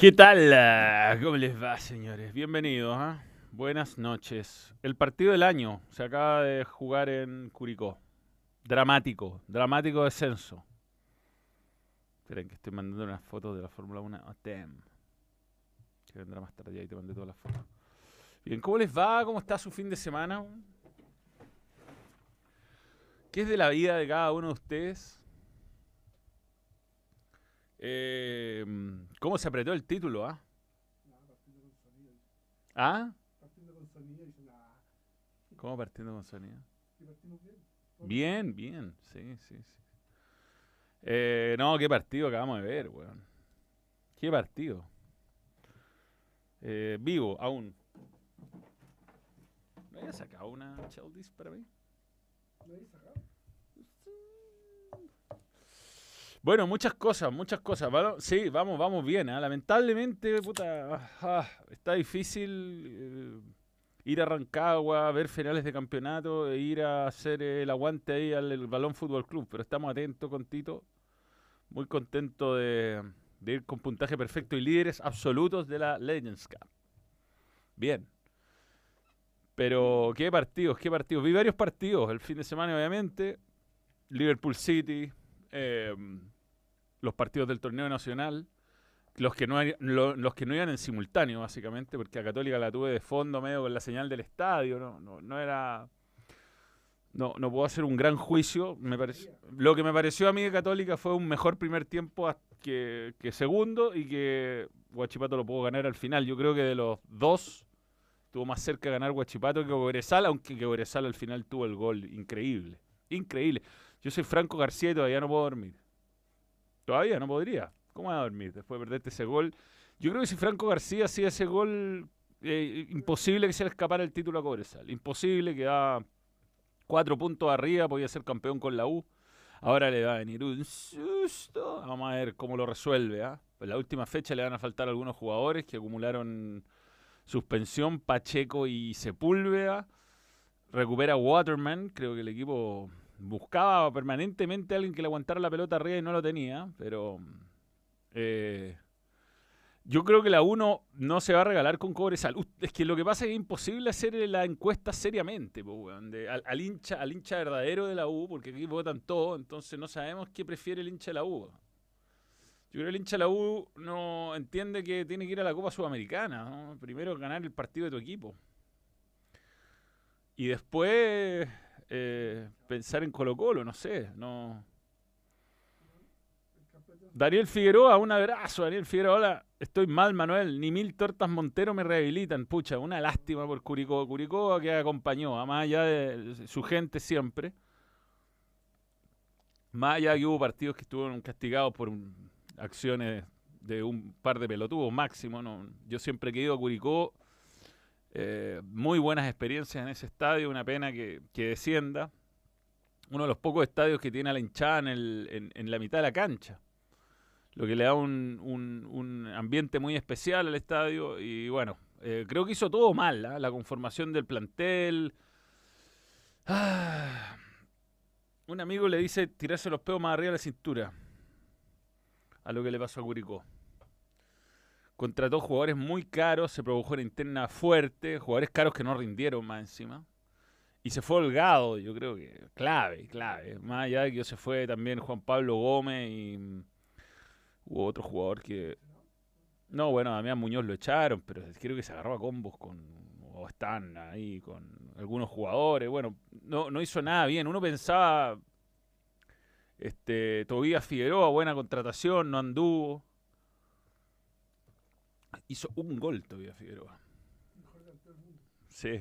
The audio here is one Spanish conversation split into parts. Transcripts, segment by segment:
¿Qué tal? ¿Cómo les va, señores? Bienvenidos. ¿ah? Buenas noches. El partido del año se acaba de jugar en Curicó. Dramático, dramático descenso. Esperen que estoy mandando unas fotos de la Fórmula 1 a TEM. Que vendrá más tarde y te mandé todas las fotos. Bien, ¿cómo les va? ¿Cómo está su fin de semana? ¿Qué es de la vida de cada uno de ustedes? Eh, ¿Cómo se apretó el título? ¿Ah? ¿Ah? ¿Cómo partiendo con sonido? Bien, bien, sí, sí, sí. Eh, no, qué partido acabamos de ver, weón. Qué partido. Eh, vivo, aún. ¿No había sacado una Cheldis para mí? ¿No había sacado? Bueno, muchas cosas, muchas cosas. Sí, vamos, vamos bien. ¿eh? Lamentablemente, puta, ah, está difícil eh, ir a Rancagua, ver finales de campeonato e ir a hacer el aguante ahí al Balón Fútbol Club. Pero estamos atentos con Tito. Muy contento de, de ir con puntaje perfecto y líderes absolutos de la Legends Cup. Bien. Pero qué partidos, qué partidos. Vi varios partidos el fin de semana, obviamente. Liverpool City, Em, los partidos del torneo nacional, los que, no, los que no iban en simultáneo, básicamente, porque a Católica la tuve de fondo medio con la señal del estadio, no, no, era... No, no puedo hacer un gran juicio. Me lo que me pareció a mí Católica fue un mejor primer tiempo que, que segundo y que Guachipato lo pudo ganar al final. Yo creo que de los dos estuvo más cerca de ganar Guachipato que Cobresal, aunque Cobresal al final tuvo el gol increíble. Increíble. Yo soy Franco García y todavía no puedo dormir. Todavía no podría. ¿Cómo voy a dormir después de perderte ese gol? Yo creo que si Franco García hacía ese gol, eh, imposible que se le escapara el título a Cobresal. Imposible, que da cuatro puntos arriba, podía ser campeón con la U. Ahora le va a venir un susto. Vamos a ver cómo lo resuelve. En la última fecha le van a faltar algunos jugadores que acumularon suspensión, Pacheco y Sepúlveda. Recupera Waterman. Creo que el equipo buscaba permanentemente a alguien que le aguantara la pelota arriba y no lo tenía, pero eh, yo creo que la 1 no se va a regalar con Cobresal. Es que lo que pasa es que es imposible hacer la encuesta seriamente, al, hincha, al hincha verdadero de la U, porque aquí votan todos, entonces no sabemos qué prefiere el hincha de la U. Yo creo que el hincha de la U no entiende que tiene que ir a la Copa Sudamericana. Primero ganar el partido de tu equipo. Y después eh, pensar en Colo Colo, no sé, no. Daniel Figueroa, un abrazo, Daniel Figueroa. Hola, estoy mal, Manuel. Ni mil tortas Montero me rehabilitan. Pucha, una lástima por Curicó. Curicó que acompañó, más allá de su gente siempre. Más allá que hubo partidos que estuvieron castigados por acciones de un par de pelotudos máximo. ¿no? Yo siempre he querido a Curicó eh, muy buenas experiencias en ese estadio, una pena que, descienda. Uno de los pocos estadios que tiene a la hinchada en, en, la mitad de la cancha, lo que le da un, ambiente muy especial al estadio. Y bueno, eh, creo que hizo todo mal, ¿ah? la conformación del plantel. Ah. Un amigo le dice tirarse los pedos más arriba de la cintura a lo que le pasó a Curicó contrató jugadores muy caros, se produjo una interna fuerte, jugadores caros que no rindieron más encima. Y se fue holgado, yo creo que clave, clave. Más allá de que se fue también Juan Pablo Gómez y mm, hubo otro jugador que... No, bueno, a Damián Muñoz lo echaron, pero creo que se agarró a combos con... o están ahí con algunos jugadores. Bueno, no, no hizo nada bien. Uno pensaba... Este, Tobías Figueroa, buena contratación, no anduvo hizo un gol todavía Figueroa. Sí.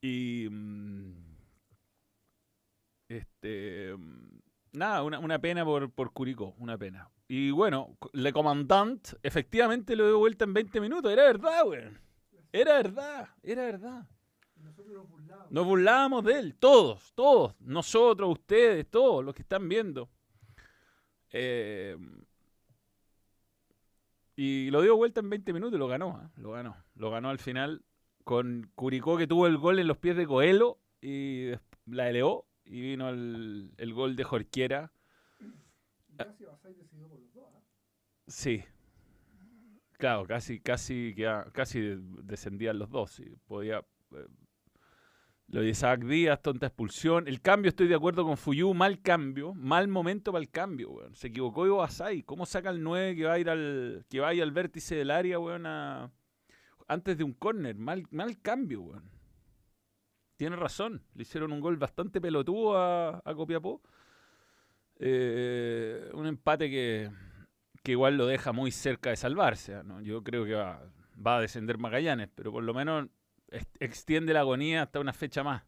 Y. Mm, este. Mm, nada, una, pena por, por Curicó, una pena. Y bueno, Le Comandant efectivamente lo dio vuelta en 20 minutos. Era verdad, güey. Era verdad, era verdad. nos burlábamos. de él, todos, todos. Nosotros, ustedes, todos los que están viendo. Eh, y lo dio vuelta en 20 minutos y lo ganó, ¿ah? lo ganó. Lo ganó al final con Curicó que tuvo el gol en los pies de Coelho y la elevó y vino el, gol de Jorquiera. ¿ah? Sí, Claro, casi, casi, casi descendían los dos. Y podía. Lo de Isaac Díaz, tonta expulsión. El cambio, estoy de acuerdo con Fuyu, mal cambio, mal momento para el cambio, weón. Se equivocó Iwasai. ¿Cómo saca el 9 que va a ir al, que va a ir al vértice del área, weón, antes de un córner? Mal, mal cambio, weón. Tiene razón. Le hicieron un gol bastante pelotudo a, a Copiapó. Eh, un empate que que igual lo deja muy cerca de salvarse. ¿no? Yo creo que va, va, a descender Magallanes, pero por lo menos extiende la agonía hasta una fecha más.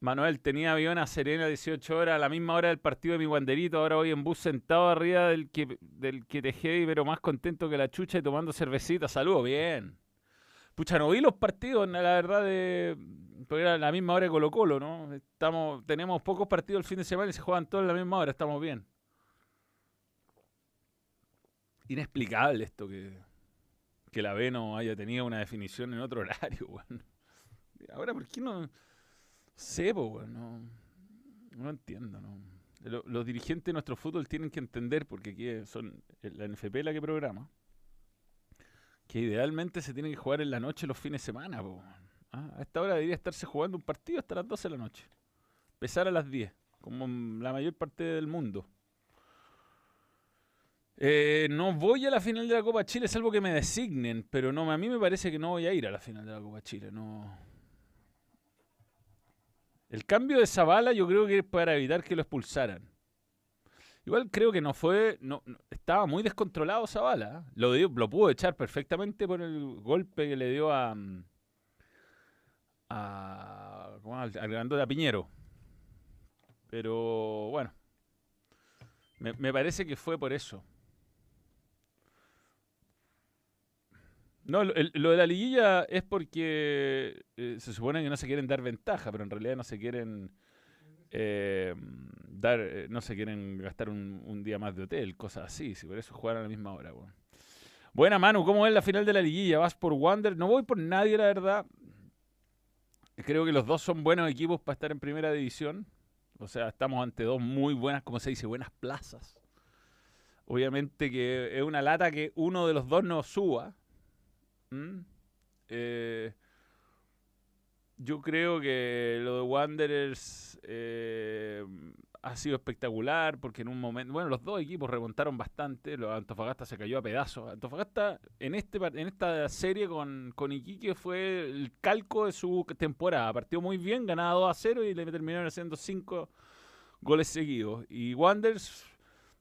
Manuel, tenía avión a Serena 18 horas, a la misma hora del partido de mi guanderito. Ahora voy en bus sentado arriba del que, del que te pero más contento que la chucha y tomando cervecita. Saludos, bien. Pucha, no vi los partidos, la verdad, de, porque era la misma hora de Colo Colo, ¿no? Estamos, tenemos pocos partidos el fin de semana y se juegan todos a la misma hora, estamos bien inexplicable esto que, que la B no haya tenido una definición en otro horario, weón. Ahora, ¿por qué no? Sé, weón, no, no entiendo, no. Los, dirigentes de nuestro fútbol tienen que entender, porque aquí son la NFP la que programa, que idealmente se tiene que jugar en la noche los fines de semana, ¿Ah? A esta hora debería estarse jugando un partido hasta las 12 de la noche. Empezar a las 10, como la mayor parte del mundo. Eh, no voy a la final de la Copa Chile, salvo que me designen, pero no, a mí me parece que no voy a ir a la final de la Copa Chile. No. El cambio de Zavala yo creo que es para evitar que lo expulsaran. Igual creo que no fue, no, estaba muy descontrolado Zavala. ¿eh? Lo, lo pudo echar perfectamente por el golpe que le dio a, a, al, al de Piñero. Pero bueno, me parece que fue por eso. No, lo, de la liguilla es porque eh, se supone que no se quieren dar ventaja, pero en realidad no se quieren eh, dar, eh, no se quieren gastar un, día más de hotel, cosas así. Si por eso jugar a la misma hora. Buena Manu, ¿cómo es la final de la liguilla? ¿Vas por Wander? No voy por nadie, la verdad. Creo que los dos son buenos equipos para estar en primera división. O sea, estamos ante dos muy buenas, como se dice, buenas plazas. Obviamente que es una lata que uno de los dos no suba ¿Mm? Eh, yo creo que lo de Wanderers eh, ha sido espectacular porque en un momento, bueno, los dos equipos remontaron bastante, los Antofagasta se cayó a pedazos. Antofagasta en este en esta serie con, con Iquique fue el calco de su temporada, partió muy bien, ganado 2 a 0 y le terminaron haciendo 5 goles seguidos. Y Wanderers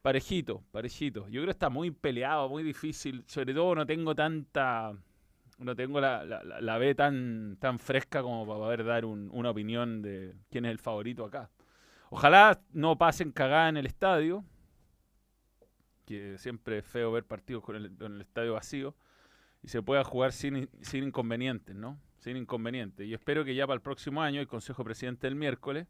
parejito, parejito. Yo creo que está muy peleado, muy difícil, sobre todo no tengo tanta no tengo la, la, B tan, tan fresca como para poder dar una opinión de quién es el favorito acá. Ojalá no pasen cagada en el estadio, que siempre es feo ver partidos con el, estadio vacío, y se pueda jugar sin, sin inconvenientes, ¿no? Sin inconvenientes. Y espero que ya para el próximo año, el Consejo Presidente el miércoles,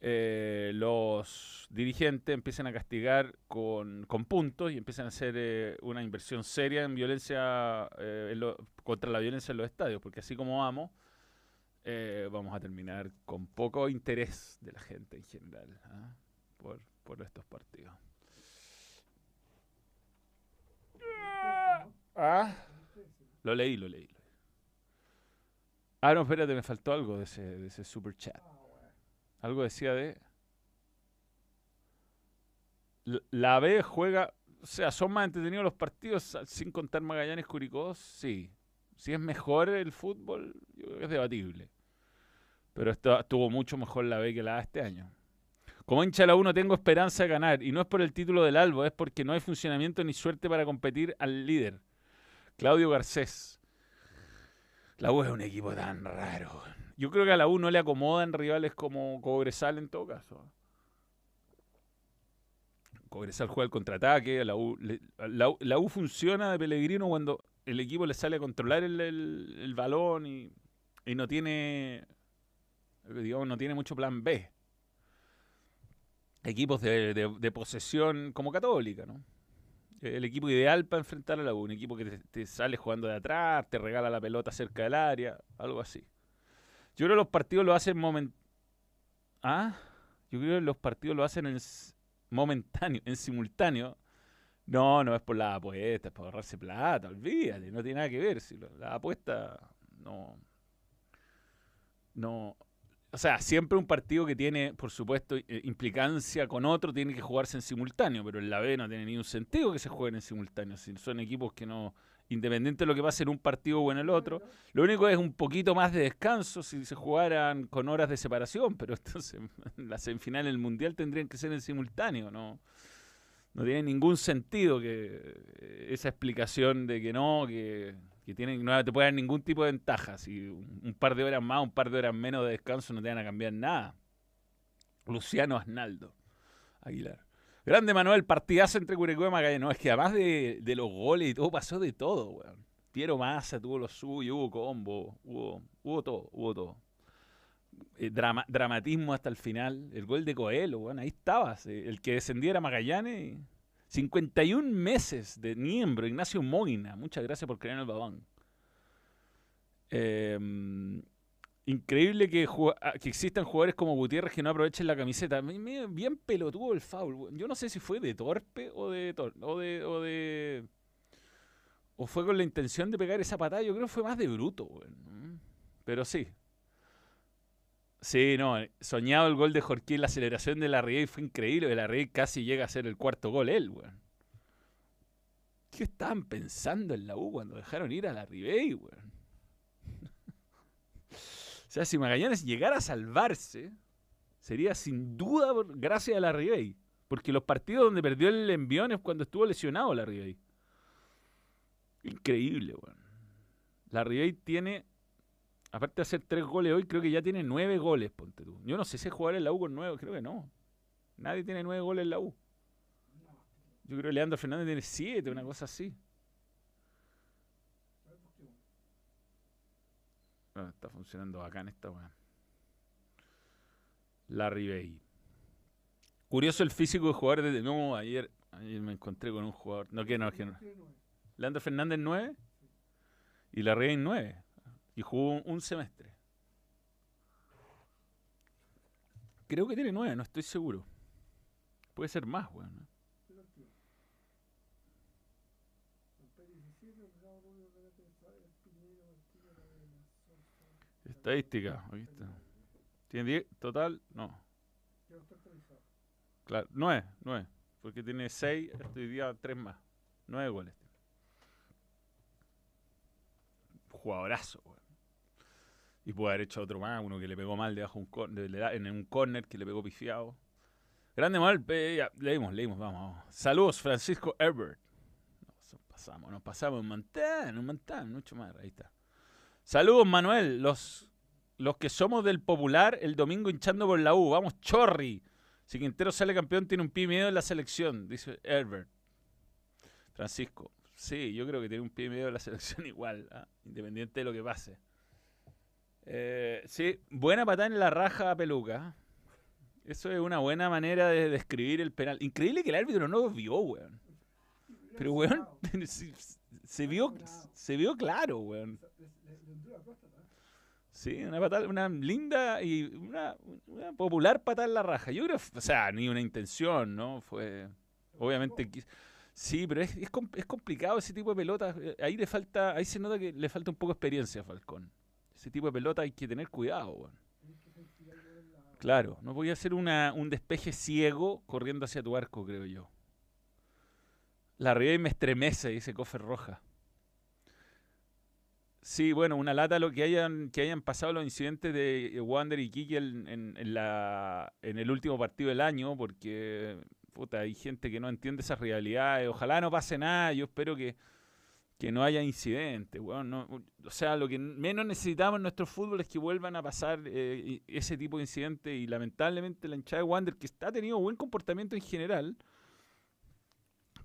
eh, los dirigentes empiecen a castigar con, puntos y empiecen a hacer eh, una inversión seria en violencia eh, contra la violencia en los estadios, porque así como vamos, vamos a terminar con poco interés de la gente en general ¿ah? por, por estos partidos. Ah, lo leí, lo leí. Ah, no, espérate, me faltó algo de ese, de ese super chat. Algo decía de. La B juega. O sea, son más entretenidos los partidos sin contar Magallanes Curicó. Sí. Si es mejor el fútbol, yo creo que es debatible. Pero estuvo mucho mejor la B que la A este año. Como hincha la 1 tengo esperanza de ganar. Y no es por el título del Albo, es porque no hay funcionamiento ni suerte para competir al líder. Claudio Garcés. La U es un equipo tan raro. Yo creo que a la U no le acomodan rivales como Cobresal en todo caso. Cobresal juega el contraataque, la U, la, U funciona de Pellegrino cuando el equipo le sale a controlar el, balón y, no tiene, digamos, no tiene mucho plan B. Equipos de, de, posesión como Católica, ¿no? El equipo ideal para enfrentar a la U, un equipo que te sale jugando de atrás, te regala la pelota cerca del área, algo así. Yo creo que los partidos lo hacen moment... ¿Ah? Yo creo que los partidos lo hacen en momentáneo, en simultáneo, No, no es por la apuesta, es por ahorrarse plata, olvídate, no tiene nada que ver. Si la apuesta no. No. O sea, siempre un partido que tiene, por supuesto, eh, implicancia con otro tiene que jugarse en simultáneo, pero en la B no tiene ningún sentido que se jueguen en simultáneo. Si son equipos que no, independiente de lo que pase en un partido o en el otro. Lo único es un poquito más de descanso si se jugaran con horas de separación, pero entonces las semifinales del Mundial tendrían que ser en simultáneo, ¿no? No tiene ningún sentido que eh, esa explicación de que no, que, que tienen, no te puede dar ningún tipo de ventaja. Si un, par de horas más, un par de horas menos de descanso no te van a cambiar nada. Luciano Asnaldo Aguilar. Grande Manuel, partidazo entre Curicó y Magallanes. No, es que además de, los goles y todo, pasó de todo, weón. Piero Massa tuvo lo suyo, hubo combo, hubo, hubo todo, hubo todo. Eh, dramatismo hasta el final. El gol de Coelho, weón, ahí estabas. El que descendiera Magallanes. 51 meses de miembro, Ignacio Moina. Muchas gracias por creer en el babán. Eh, Increíble que, ah, que existan jugadores como Gutiérrez que no aprovechen la camiseta. Bien pelotudo el foul. Yo no sé si fue de torpe o de, o de, o de. O fue con la intención de pegar esa patada. Yo creo que fue más de bruto, Pero sí. Sí, no. Soñado el gol de Jorquín, la aceleración de la Rey fue increíble. La Rey casi llega a ser el cuarto gol él, weón. ¿Qué estaban pensando en la U cuando dejaron ir a la Ribey, weón? Sea, si Magallanes llegara a salvarse, sería sin duda gracias a la Ribey. Porque los partidos donde perdió el envión es cuando estuvo lesionado la Ribey. Increíble, weón. La Ribey tiene, aparte de hacer tres goles hoy, creo que ya tiene nueve goles, ponte tú. Yo no sé si es jugar en la U con nueve, creo que no. Nadie tiene nueve goles en la U. Yo creo que Leandro Fernández tiene siete, una cosa así. Ah, está funcionando acá en esta weá. Larry Bay. Curioso el físico de jugadores de nuevo. Ayer, ayer me encontré con un jugador. No, que no, que no. Leandro Fernández 9 y Larry Bay 9. Y jugó un, semestre. Creo que tiene 9, no estoy seguro. Puede ser más, weón. Estadística, aquí está. ¿Tiene 10 total? No. Claro, 9, 9. Porque tiene 6, este día 3 más. 9 goles. Jugadorazo, weón. Y puede haber hecho otro más, uno que le pegó mal debajo un en un corner que le pegó pifiado. Grande mal, ya, leímos, leímos, vamos, Saludos, Francisco Herbert. Nos pasamos, nos pasamos un montón, un montón, mucho más, ahí está. Saludos, Manuel. Los los que somos del popular el domingo hinchando por la U. Vamos, Chorri. Si Quintero sale campeón, tiene un pie medio en la selección, dice Herbert. Francisco. Sí, yo creo que tiene un pie medio en la selección igual, ¿ah? independiente de lo que pase. Eh, sí, buena patada en la raja a peluca. Eso es una buena manera de describir el penal. Increíble que el árbitro no lo vio, weón. Pero, weón, se, vio, se vio claro, weón. Sí, una patada, una linda y una, popular patada en la raja. Yo creo, o sea, ni una intención, ¿no? Fue, obviamente, sí, pero es, es, complicado ese tipo de pelotas. Eh, ahí le falta, ahí se nota que le falta un poco de experiencia a Falcón. Ese tipo de pelota hay que tener cuidado, Claro, no voy a hacer una, un despeje ciego corriendo hacia tu arco, creo yo. La y me estremece, dice Cofer Roja. Sí, bueno, una lata lo que hayan, que hayan pasado los incidentes de Wander y Kiki en, en, la, en el último partido del año, porque puta, hay gente que no entiende esas realidades. Ojalá no pase nada, yo espero que, no haya incidentes. Bueno, o sea, lo que menos necesitamos en nuestro fútbol es que vuelvan a pasar eh, ese tipo de incidentes y lamentablemente la hinchada de Wander, que ha tenido buen comportamiento en general,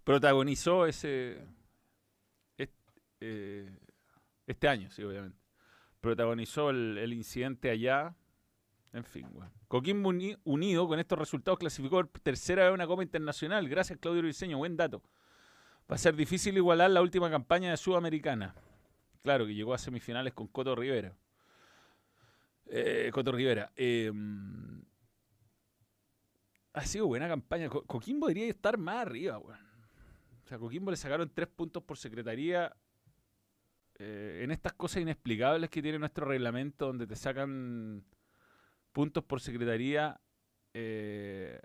protagonizó ese... Eh, este año, sí, obviamente. Protagonizó el, incidente allá. En fin, bueno. Coquimbo Unido con estos resultados clasificó tercera vez una Copa Internacional. Gracias, Claudio Briceño. Buen dato. Va a ser difícil igualar la última campaña de Sudamericana. Claro, que llegó a semifinales con Coto Rivera. Eh, Coto Rivera. Em, ha sido buena campaña. Coquimbo debería estar más arriba, weón. sea, a Coquimbo le sacaron tres puntos por secretaría eh, en estas cosas inexplicables que tiene nuestro reglamento, donde te sacan puntos por secretaría eh,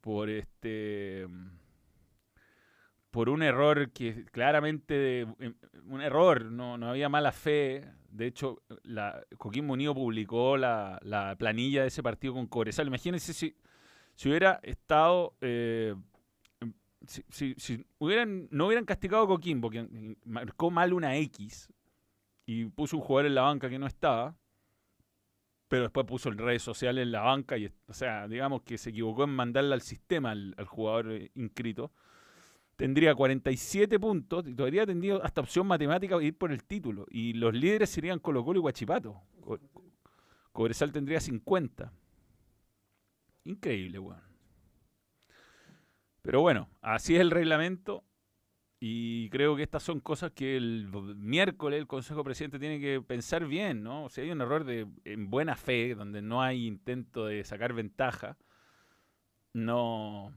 por este por un error que claramente em, un error, no, no había mala fe. De hecho, la, Coquimbo Unido publicó la, la, planilla de ese partido con Cobresal. Imagínense si, si hubiera estado eh, si, hubieran, no hubieran castigado a Coquimbo, que marcó mal una X y puso un jugador en la banca que no estaba, pero después puso en redes sociales en la banca, y, o sea, digamos que se equivocó en mandarle al sistema al, jugador eh, inscrito, tendría 47 puntos y todavía tendría hasta opción matemática ir por el título. Y los líderes serían Colo Colo y Guachipato. Cobresal tendría 50. Increíble, weón. Pero bueno, así es el reglamento y creo que estas son cosas que el miércoles el Consejo Presidente tiene que pensar bien, ¿no? O sea, hay un error de en buena fe, donde no hay intento de sacar ventaja, no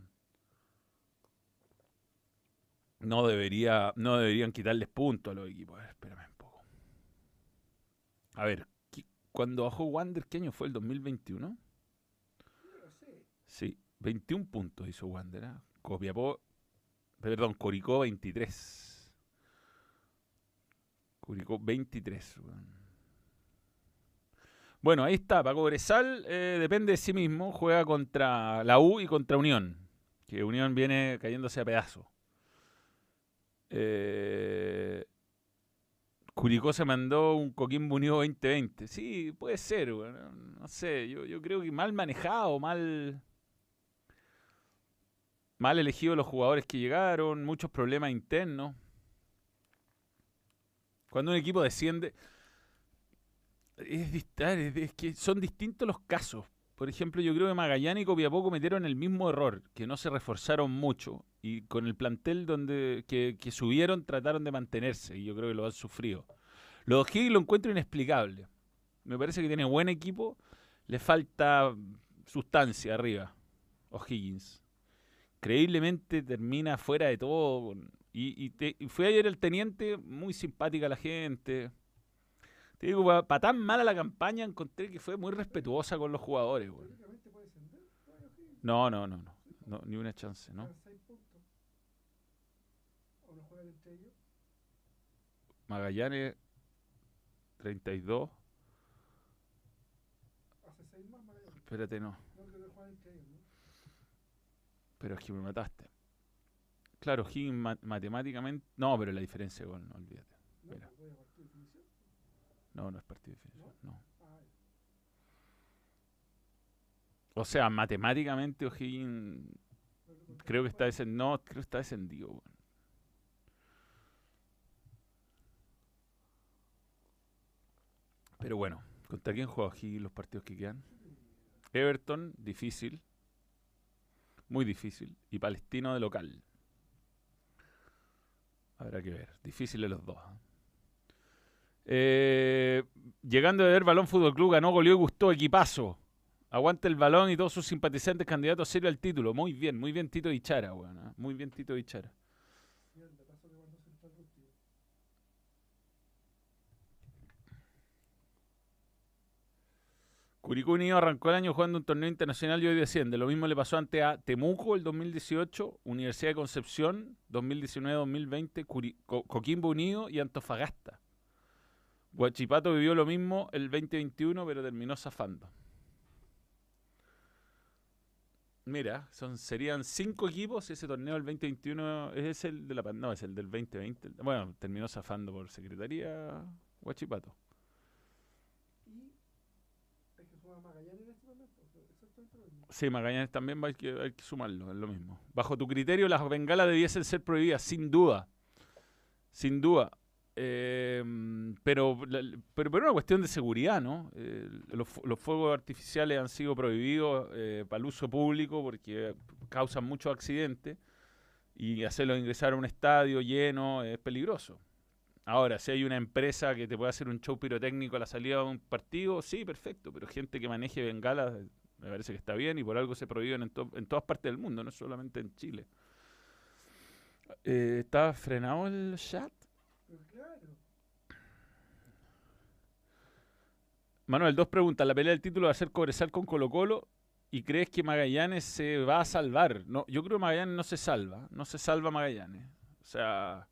no debería no deberían quitarles puntos a los equipos. A ver, espérame un poco. A ver, cuando bajó Wander, ¿qué año fue el 2021? Sí, 21 puntos hizo Wander, ¿eh? Copiapó, perdón, Curicó 23. Curicó 23. Bueno, ahí está. Paco Bresal eh, depende de sí mismo. Juega contra la U y contra Unión. Que Unión viene cayéndose a pedazo. Eh, Curicó se mandó un Coquimbo Unido 2020. Sí, puede ser. no sé. Yo creo que mal manejado, mal mal elegidos los jugadores que llegaron, muchos problemas internos. Cuando un equipo desciende, es, es, que son distintos los casos. Por ejemplo, yo creo que Magallanes y Copiapó cometieron el mismo error, que no se reforzaron mucho y con el plantel donde que, subieron trataron de mantenerse y yo creo que lo han sufrido. Los Higgins lo encuentro inexplicable. Me parece que tiene buen equipo, le falta sustancia arriba. O'Higgins increíblemente termina fuera de todo. Y, fue ayer el teniente, muy simpática la gente. Te digo, para tan mala la campaña, encontré que fue muy respetuosa con los jugadores. No, no, no, no, ni una chance, ¿no? Magallanes 32. Espérate, no. Pero es que me mataste. Claro, Higgins matemáticamente. No, pero la diferencia de gol, no olvídate. No, no es partido de definición. No. O sea, matemáticamente O'Higgins creo que está descendido. No, creo que está descendido. Pero bueno, ¿contra quién juega O'Higgins los partidos que quedan? Everton, difícil muy difícil. Y Palestino de local. Habrá que ver. Difíciles los dos. ¿eh? Eh, llegando a ver Balón Fútbol Club, ganó, goleó y gustó, equipazo. Aguanta el balón y todos sus simpatizantes candidatos serios al título. Muy bien, muy bien Tito Ichara, bueno, ¿eh? Muy bien Tito Ichara. Curicó Unido arrancó el año jugando un torneo internacional y hoy desciende. Lo mismo le pasó ante a Temuco el 2018, Universidad de Concepción 2019-2020, Coquimbo Unido y Antofagasta. Guachipato vivió lo mismo el 2021, pero terminó zafando. Mira, son, serían cinco equipos. Ese torneo del 2021 es el de la no, es el del 2020. Bueno, terminó zafando por secretaría Guachipato. Sí, Magallanes también hay que, sumarlo, es lo mismo. Bajo tu criterio, las bengalas debiesen ser prohibidas, sin duda. Sin duda. Em, pero, pero, pero una cuestión de seguridad, ¿no? Eh, los, fuegos artificiales han sido prohibidos eh, para el uso público porque causan muchos accidentes y hacerlos ingresar a un estadio lleno es peligroso. Ahora, si hay una empresa que te puede hacer un show pirotécnico a la salida de un partido, sí, perfecto, pero gente que maneje bengalas me parece que está bien y por algo se prohíben en, todas partes del mundo, no solamente en Chile. Eh, ¿Está frenado el chat? Manuel, dos preguntas. La pelea del título va a ser Cobresal con Colo Colo. ¿Y crees que Magallanes se va a salvar? No, yo creo que Magallanes no se salva. No se salva Magallanes. O sea,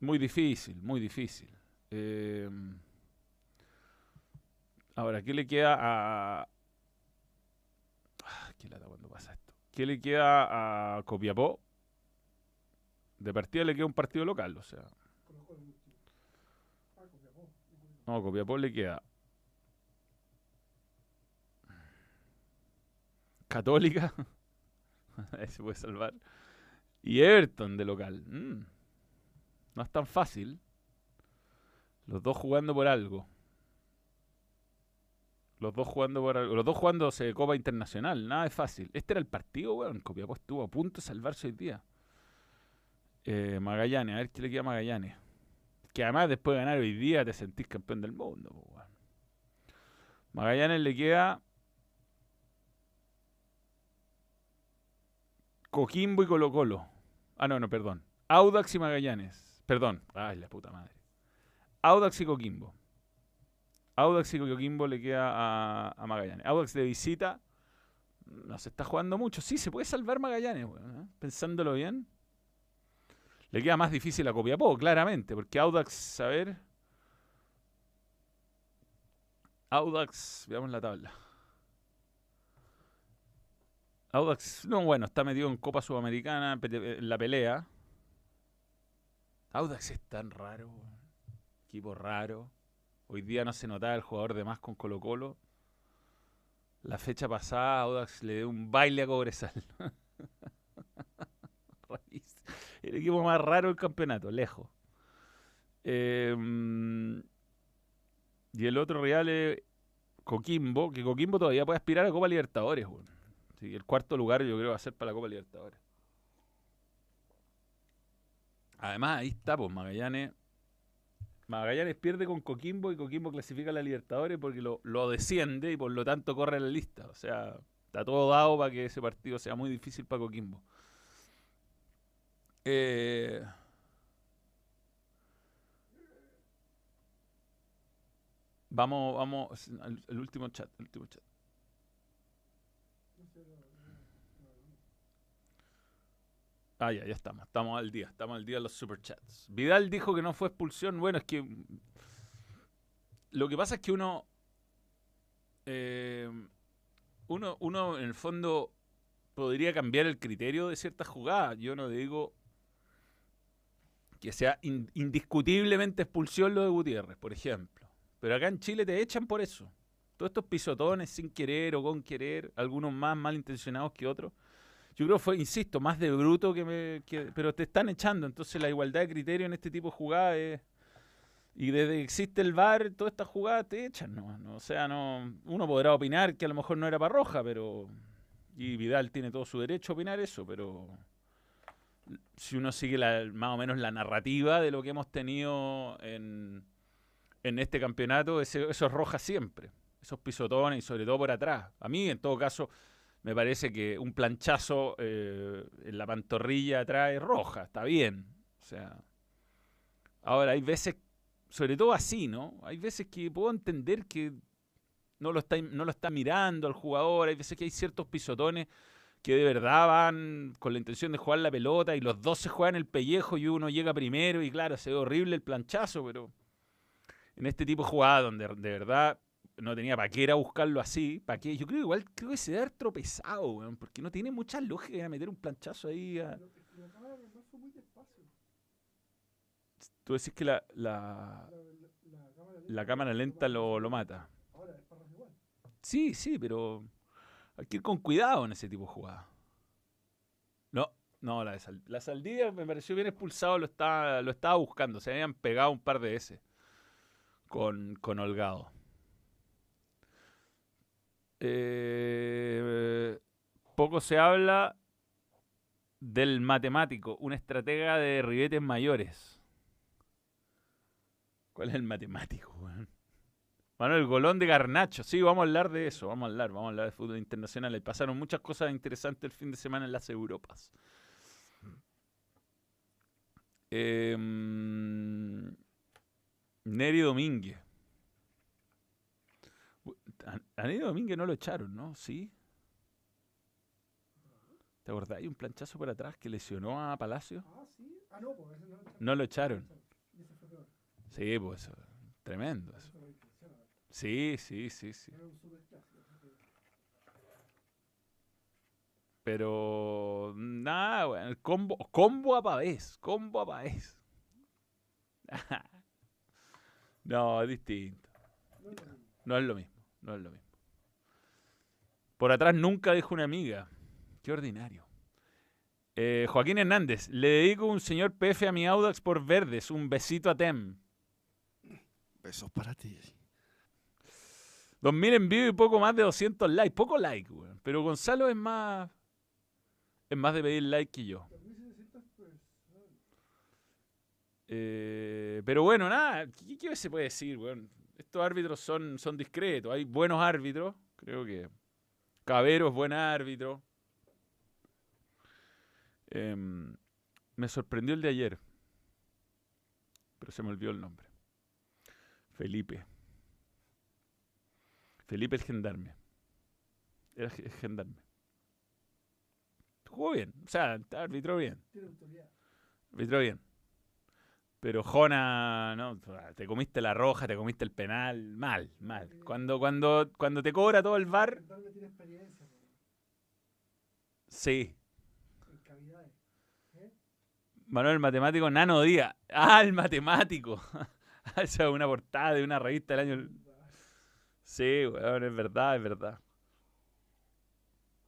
muy difícil, muy difícil. Eh, ahora, ¿qué le queda a... ¿Qué lata cuando pasa esto? ¿Qué le queda a Copiapó? De partida le queda un partido local, o sea. No, Copiapó le queda Católica. Ahí se puede salvar. Y Everton de local. Mm. No es tan fácil. Los dos jugando por algo. Los dos jugando. Los dos jugando de Copa Internacional. Nada es fácil. Este era el partido, weón. Copiapó estuvo a punto de salvarse hoy día. Eh, Magallanes, a ver qué le queda a Magallanes. Que además después de ganar hoy día te sentís campeón del mundo. Weón. Magallanes le queda Coquimbo y Colo Colo. Ah, no, no, perdón. Audax y Magallanes. Perdón. Ay, la puta madre. Audax y Coquimbo. Audax y Coquimbo le queda a, Magallanes. Audax de visita. No se está jugando mucho. Sí, se puede salvar Magallanes, ¿eh? pensándolo bien. Le queda más difícil a Copiapó, claramente, porque Audax, a ver. Audax, veamos la tabla. Audax, no, bueno, está metido en Copa Sudamericana, en la pelea. Audax es tan raro, equipo raro. Hoy día no se notaba el jugador de más con Colo Colo. La fecha pasada Audax le dio un baile a Cobresal. el equipo más raro del campeonato, lejos. Em, y el otro Real es Coquimbo, que Coquimbo todavía puede aspirar a Copa Libertadores. El cuarto lugar yo creo va a ser para la Copa Libertadores. Además, ahí está, pues Magallanes. Magallanes pierde con Coquimbo y Coquimbo clasifica a la Libertadores porque lo, desciende y por lo tanto corre la lista. O sea, está todo dado para que ese partido sea muy difícil para Coquimbo. Eh, vamos, vamos, el último chat, último chat. Ah, ya, ya estamos. Estamos al día. Estamos al día de los superchats. Vidal dijo que no fue expulsión. Bueno, es que. Lo que pasa es que uno. Eh, uno, uno, en el fondo, podría cambiar el criterio de ciertas jugadas. Yo no digo que sea indiscutiblemente expulsión lo de Gutiérrez, por ejemplo. Pero acá en Chile te echan por eso. Todos estos pisotones sin querer o con querer, algunos más malintencionados que otros yo creo que fue, insisto, más de bruto que me. pero te están echando. Entonces la igualdad de criterio en este tipo de jugadas es. Y desde que existe el VAR, todas estas jugadas te echan, ¿no? O sea, no uno podrá opinar que a lo mejor no era para roja, pero. Y Vidal tiene todo su derecho a opinar eso, pero. Si uno sigue más o menos la narrativa de lo que hemos tenido en, en este campeonato, eso es roja siempre. Esos pisotones y sobre todo por atrás. A mí, en todo caso me parece que un planchazo eh, en la pantorrilla es roja, está bien. O sea, ahora hay veces, sobre todo así, ¿no? Hay veces que puedo entender que no lo está, no lo está mirando al jugador, hay veces que hay ciertos pisotones que de verdad van con la intención de jugar la pelota y los dos se juegan el pellejo y uno llega primero y claro, se ve horrible el planchazo, pero en este tipo de jugada donde de verdad no tenía para qué era buscarlo así. ¿Para qué? Yo creo igual creo que se debe haber tropezado, weón, porque no tiene mucha lógica meter un planchazo ahí. A... Tú decís que la, la, la, cámara lenta lo, lo mata. Sí, sí, pero hay que ir con cuidado en ese tipo de jugada. No, no, la de Sal, la Saldivia me pareció bien expulsado, lo estaba, lo estaba buscando. Se habían pegado un par de veces con, con Holgado. Eh, poco se habla del matemático, un estratega de ribetes mayores. ¿Cuál es el matemático? Bueno, el golón de Garnacho. Sí, vamos a hablar de eso. Vamos a hablar, vamos a hablar de fútbol internacional. Pasaron muchas cosas interesantes el fin de semana en las Europas. Em, Neri Domínguez. A, a Domínguez no lo echaron, ¿no? Sí. ¿Te acordás? Hay un planchazo por atrás que lesionó a Palacio. Ah, sí. Ah, no, pues ese no lo No lo echaron. Y ese fue peor. Sí, pues eso. Tremendo eso. Sí, sí, sí, sí. Pero nada, bueno, el combo, combo a pavés, combo a pavés. no, es distinto. No es lo mismo. No es lo mismo. Por atrás nunca dijo una amiga. Qué ordinario. Eh, Joaquín Hernández, le dedico un señor PF a mi Audax por verdes. Un besito a Tem. Besos para ti. 2000 en vivo y poco más de 200 likes. Poco like, weón. Pero Gonzalo es más. Es más de pedir like que yo. 2700 personas. Eh, pero bueno, nada, ¿qué, qué se puede decir, weón? Estos árbitros son, son discretos. Hay buenos árbitros. Creo que Cabero es buen árbitro. Em, me sorprendió el de ayer. Pero se me olvidó el nombre. Felipe. Felipe el gendarme. Era ge- gendarme. Jugó bien. O sea, arbitró bien. Arbitró bien. Pero Jona, no, te comiste la roja, te comiste el penal, mal, mal. Cuando, cuando, cuando te cobra todo el bar, sí. ¿Eh? Manuel el matemático Nano Díaz. Ah, el matemático. Esa es una portada de una revista del año. Sí, weón, es verdad, es verdad.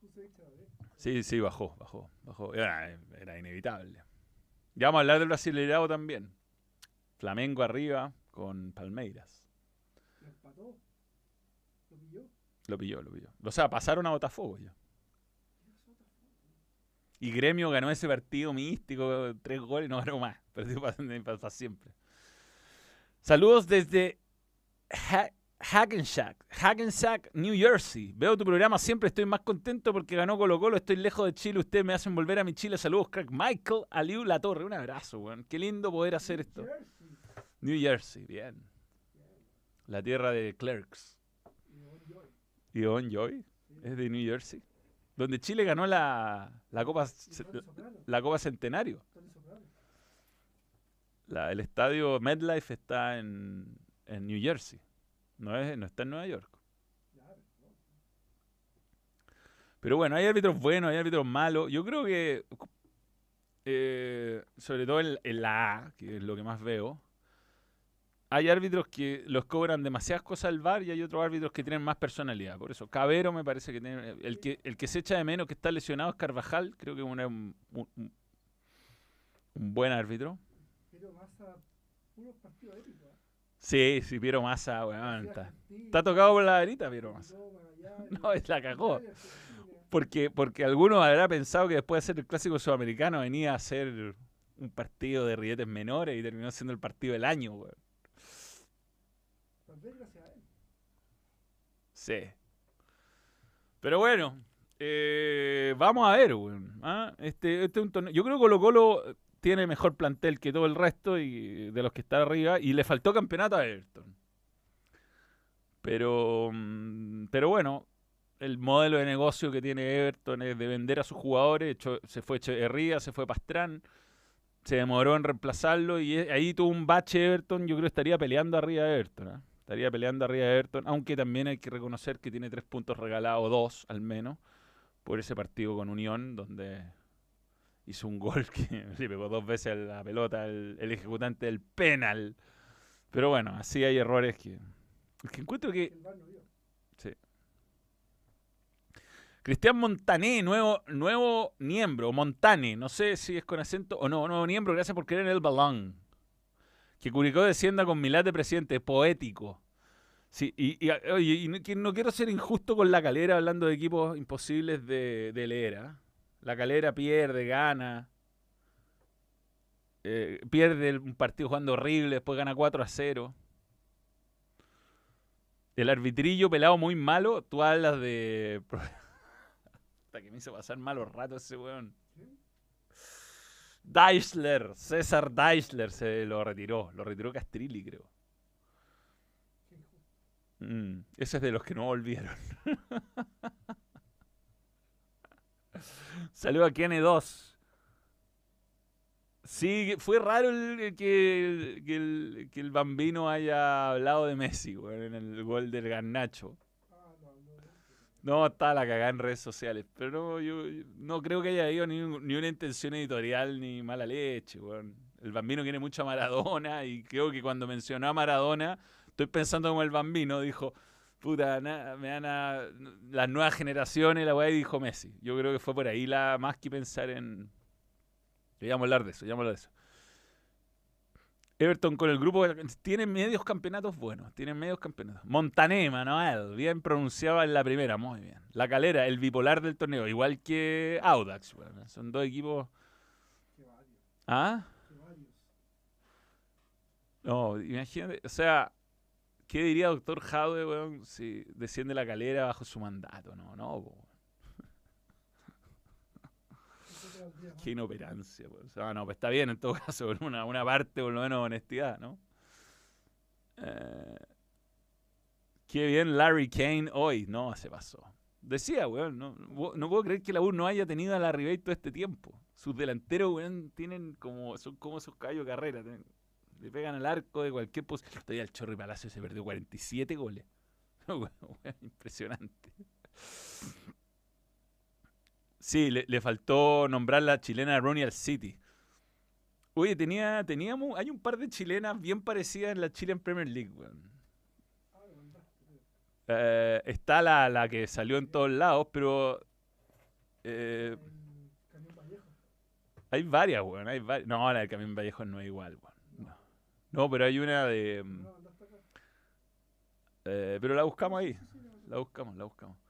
¿eh? Sí, sí, bajó, bajó, bajó. Era, era inevitable. Ya vamos a hablar del Brasileirao también. Flamengo arriba con Palmeiras. Lo empató. Lo pilló. Lo pilló, lo pilló. O sea, pasaron a Botafogo ya. Y Gremio ganó ese partido místico, tres goles, no ganó más. Perdió para, siempre. Saludos desde Ha- Hackensack, Hackensack, New Jersey. Veo tu programa, siempre estoy más contento porque ganó Colo Colo, estoy lejos de Chile, ustedes me hacen volver a mi Chile. Saludos, crack. Michael Aliu La Torre, un abrazo, weón. Qué lindo poder hacer esto. New Jersey, bien. La tierra de Clerks. Y Bon Jovi. ¿Y Don Joy? Es de New Jersey. Donde Chile ganó la, la Copa la Copa Centenario. La- el estadio MetLife está en, en New Jersey. No, es, no está en Nueva York. Pero bueno, hay árbitros buenos, hay árbitros malos. Yo creo que, eh, sobre todo en, en la A, que es lo que más veo, hay árbitros que los cobran demasiadas cosas al VAR y hay otros árbitros que tienen más personalidad. Por eso, Cabero me parece que tiene. El que, el que se echa de menos que está lesionado es Carvajal. Creo que es un, un- un buen árbitro. Pero más a puros partidos épicos. ¿eh? Sí, sí, Piero Massa, weón. Está, tocado por la verita, Piero Massa. No, la cagó. Porque, porque alguno habrá pensado que después de hacer el clásico sudamericano venía a hacer un partido de rietes menores y terminó siendo el partido del año, weón. Sí. Pero bueno, eh, vamos a ver. ¿ah? Este, este es un torneo- Yo creo que Colo Colo tiene mejor plantel que todo el resto y de los que están arriba y le faltó campeonato a Everton. Pero, mm, pero bueno, el modelo de negocio que tiene Everton es de vender a sus jugadores. Se fue Echeverría, se fue Pastrán, se demoró en reemplazarlo y ahí tuvo un bache Everton. Yo creo que estaría peleando arriba de Everton. ¿ah? Estaría peleando arriba de Everton, aunque también hay que reconocer que tiene tres puntos regalados, dos al menos, por ese partido con Unión, donde hizo un gol que le pegó dos veces la pelota el, ejecutante del penal. Pero bueno, así hay errores que, que encuentro que dio. Cristian Montané, nuevo, nuevo miembro, Montane, no sé si es con acento o no, nuevo miembro, gracias por querer el balón. Que Curicó descienda con Milad de presidente, poético. Sí, y, oye, y no, quiero ser injusto con la calera hablando de equipos imposibles de, de leer. ¿ah? La calera pierde, gana. eh, pierde un partido jugando horrible, después gana 4 a 0. El arbitrillo pelado muy malo, tú hablas de. Hasta que me hizo pasar malos ratos ese weón. ¿Sí? Deichler, César Deichler se lo retiró. Lo retiró Castrilli, creo. Mm, ese es de los que no volvieron. Saludo a Kene2. Sí, fue raro el- que, el, que el- bambino haya hablado de Messi, weón, en el gol del Garnacho. No, está la cagada en redes sociales. Pero no, yo, no creo que haya habido ni, ni una intención editorial ni mala leche, weón. El bambino quiere mucho a Maradona y creo que cuando mencionó a Maradona, estoy pensando como el bambino, dijo, puta, na- me van a... Las nuevas generaciones, la weá, y dijo Messi. Yo creo que fue por ahí la más que pensar en... Ya vamos a hablar de eso, ya vamos a hablar de eso. Everton con el grupo tiene medios campeonatos buenos, tienen medios campeonatos. Montanema, Noel, bien pronunciado en la primera, muy bien. La Calera, el bipolar del torneo, igual que Audax, bueno, son dos equipos. ¿Ah? No, imagínate, o sea, ¿qué diría doctor Jaude, weón, si desciende la Calera bajo su mandato? No, no, po. Eso te valdría más. Qué inoperancia. O sea, no, pues está bien en todo caso, una, parte por lo menos de honestidad, ¿no? Eh, qué bien Larry Kane hoy, no, se pasó. Decía, weón, no, no puedo creer que la U no haya tenido a la Ribey todo este tiempo. Sus delanteros, weón, tienen como, son como esos caballos de carrera. le pegan al arco de cualquier posición. Todavía el Chorri Palacio se perdió 47 goles. Weón, weón, impresionante. Sí, le, le faltó nombrar la chilena Ronnie al City. Oye, tenía, teníamos, hay un par de chilenas bien parecidas en la Chilean Premier League. Eh, está la, la que salió en todos lados, pero eh, hay varias, weón. Hay No, la del Camino Vallejo no es igual, weón. No. No, pero hay una de... mm, eh, pero la buscamos ahí. La buscamos, la buscamos.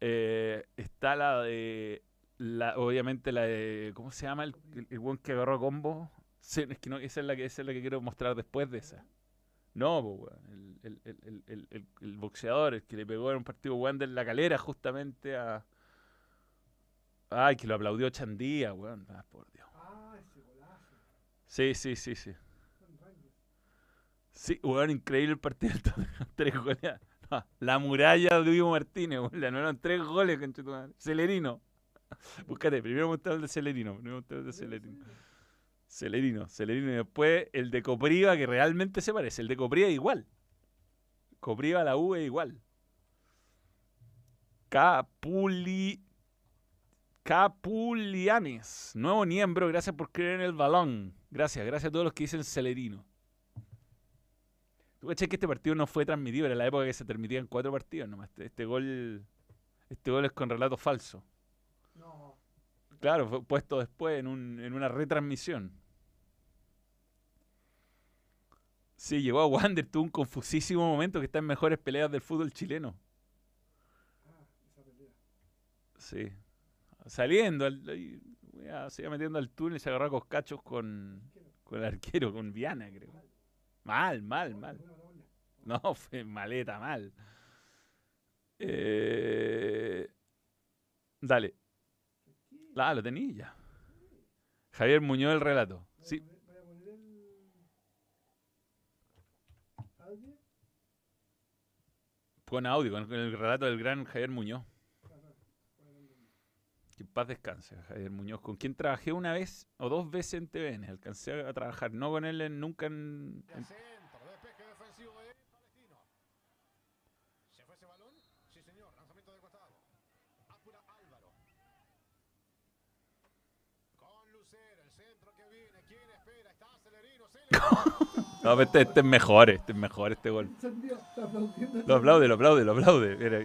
Eh, está la de. La, obviamente la de. ¿Cómo se llama el, el, el weón que agarró combo? Sí, es que no, esa es la que esa es la que quiero mostrar después de esa. No, weón. El, el, el, boxeador, el que le pegó en un partido Wander en la calera justamente a. Ay, que lo aplaudió Chandía, weón. Ah, por Dios. Ah, ese golazo. Sí, sí, sí, sí. Sí, weón, increíble el partido. tres goles. La muralla de Diego Martínez. Le anularon tres goles, conchetumadre. Celerino. Búscate, primero mostrar el de Celerino. Primero mostrar el de Celerino. Celerino, Celerino. Y después el de Copriva, que realmente se parece. El de Copriva es igual. Copriva, la U es igual. Capuli. Capulianes. Nuevo miembro, gracias por creer en el balón. Gracias, gracias a todos los que dicen Celerino. ¿Tú cachai que este partido no fue transmitido? Era la época que se transmitían cuatro partidos nomás. Este, este gol. Este gol es con relato falso. No. Claro, fue puesto después en, un- en una retransmisión. Sí, llegó a Wander, tuvo un confusísimo momento que está en mejores peleas del fútbol chileno. Ah, esa pelea. Sí. Saliendo, al- se iba metiendo al túnel y se agarró a coscachos con, con el arquero, con Viana, creo. Mal, mal, mal. No, fue maleta, mal. Eh, dale. Ah, lo tenía ya. Javier Muñoz, el relato. Sí, con audio, con el relato del gran Javier Muñoz. Claro, claro. Voy a ponerlo. Que en paz descanse, Javier Muñoz, con quien trabajé una vez o dos veces en TVN. Alcancé a trabajar, no con él en- nunca en, en- Centro, despeje defensivo de Palestino. ¿Se fue ese balón? Sí, señor. Lanzamiento de costado. Apura Álvaro. Con Lucero, el centro que viene. ¿Quién espera? Está Celerino. Celerino. No, este, este es mejor, este es mejor este gol. Lo aplaude, lo aplaude, lo aplaude. Mira.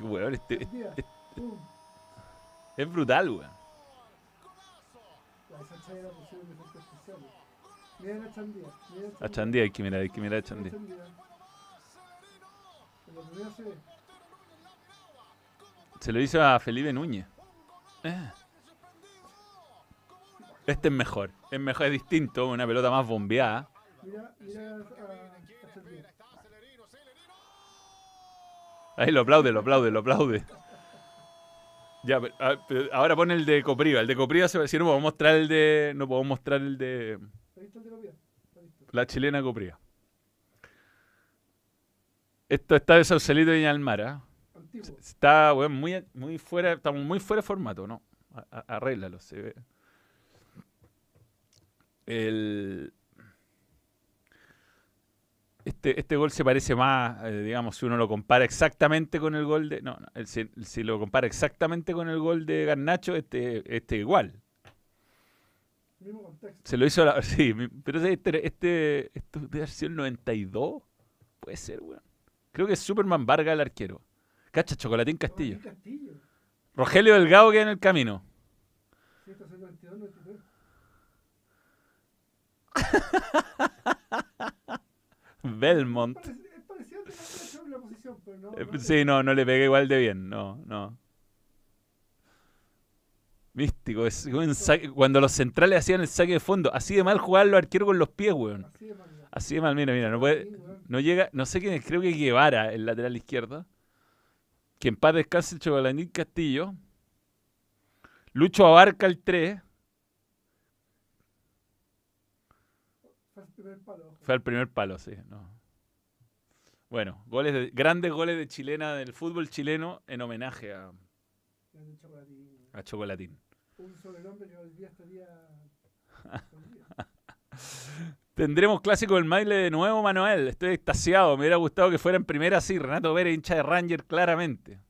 Qué weón, este, este- Encendía. Pum. es brutal, weón. La. Mira la chandía. Mira A Chandía hay que mirar, hay que mirar a Chandía. La. Se lo hizo a Felipe Núñez. Eh. Este es mejor, es mejor, es distinto, una pelota más bombeada. Mira, mira a, a Chandía. Ahí lo aplaude, lo aplaude, lo aplaude. Ya, pero, ah, pero ahora pone el de Copriva. El de Copriva se va a decir, no podemos mostrar el de. No podemos mostrar el de la chilena Copriva. Esto está de Sausalito y Viña del Mar, ¿ah? Antiguo. Está, weón, muy, muy fuera, estamos muy fuera de formato, ¿no? A- a- arréglalo, se ve. El... Este, este gol se parece más, eh, digamos, si uno lo compara exactamente con el gol de... No, no, el- si, si lo compara exactamente con el gol de Garnacho, este, este igual. Mismo contexto. Se lo hizo la... Sí, pero este, este, esto debe haber sido el 92. Puede ser, weón. Creo que es Superman Vargas el arquero. Cacha, Chocolatín Castillo. Castillo. Rogelio Delgado queda en el camino. 192, 93. Belmont. Eh, es- Sí, no, no le pegué igual de bien. No, no. Místico. Es un saque- cuando los centrales hacían el saque de fondo, así de mal jugaban los arqueros con los pies, weón. Así de manga. Así de mal, mira, mira, no puede. No llega, no sé quién es, creo que Guevara, el lateral izquierdo. Que en paz descanse el Chocolatín Castillo. Lucho abarca el 3. Fue el primer palo. ojo. Fue al primer palo, sí. No. Bueno, goles de- grandes goles de chilena del fútbol chileno en homenaje a, chocolatín, a Chocolatín. Un sobrenombre que hoy día estaría. Tendremos clásico del Maile de nuevo, Manuel. Estoy extasiado. Me hubiera gustado que fuera en primera así. Renato Pérez, hincha de Ranger, claramente.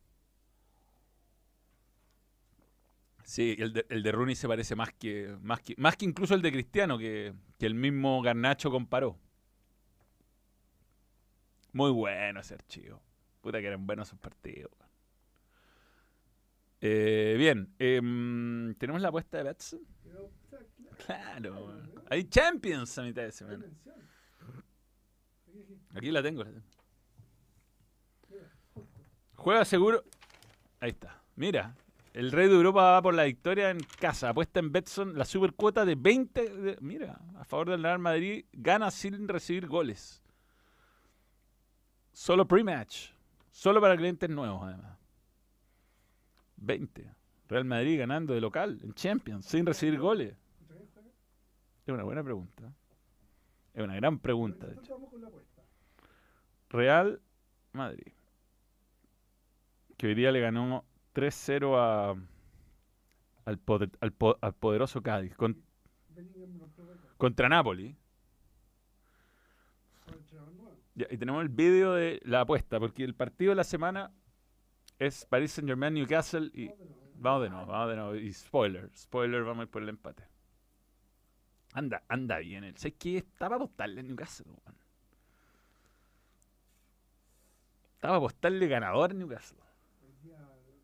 Sí, el de, el de Rooney se parece más que, más que, más que incluso el de Cristiano, que, que el mismo Garnacho comparó. Muy bueno ese archivo. Puta que eran buenos esos partidos. Eh, bien, em, ¿tenemos la apuesta de Betson? Claro, hay Champions a mitad de semana. Aquí, la tengo. Juega seguro. Ahí está. Mira, el Rey de Europa va por la victoria en casa. Apuesta en Betson la supercuota de 20. de- mira, a favor del Real Madrid. Gana sin recibir goles. Solo pre-match. Solo para clientes nuevos, además. 20. Real Madrid ganando de local en Champions sin recibir goles. Es una buena pregunta. Es una gran pregunta, de hecho. Real Madrid. Que hoy día le ganó 3-0 a, al, poder- al po- al poderoso Cádiz. contra Napoli. Y tenemos el vídeo de la apuesta, porque el partido de la semana es Paris Saint Germain Newcastle y Vamos de nuevo. vamos de nuevo. Y spoiler, spoiler, vamos a ir por el empate. Anda, anda bien. El, ¿Sabes qué? Estaba apostarle en Newcastle. Estaba a apostarle ganador en Newcastle. Hoy día,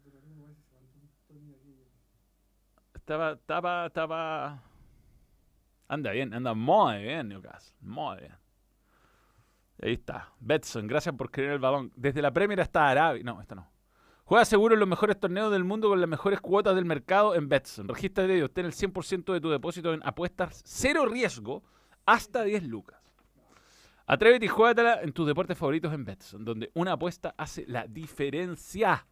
de lo mismo, parece que se mandó un torneo aquí. Estaba, estaba, estaba. Anda bien, anda muy bien, Newcastle. Muy bien. Ahí está. Betson, gracias por creer el balón. Desde la Premier hasta Arabia. No, esto no. Juega seguro en los mejores torneos del mundo con las mejores cuotas del mercado en Betson. Regístrate y obtén el 100% de tu depósito en apuestas cero riesgo hasta 10 lucas. Atrévete y juégatela en tus deportes favoritos en Betson, donde una apuesta hace la diferencia.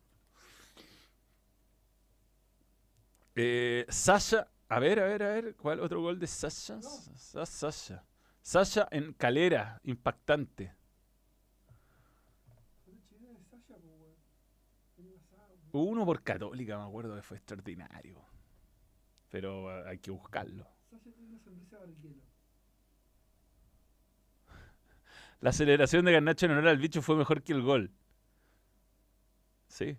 Eh, Sasha, a ver, a ver, a ver, ¿cuál otro gol de Sasha? Sa- Sasha. Sasha en calera, impactante. Uno por Católica, me acuerdo que fue extraordinario. Pero eh, hay que buscarlo. La celebración de Garnacho en honor al bicho fue mejor que el gol. Sí.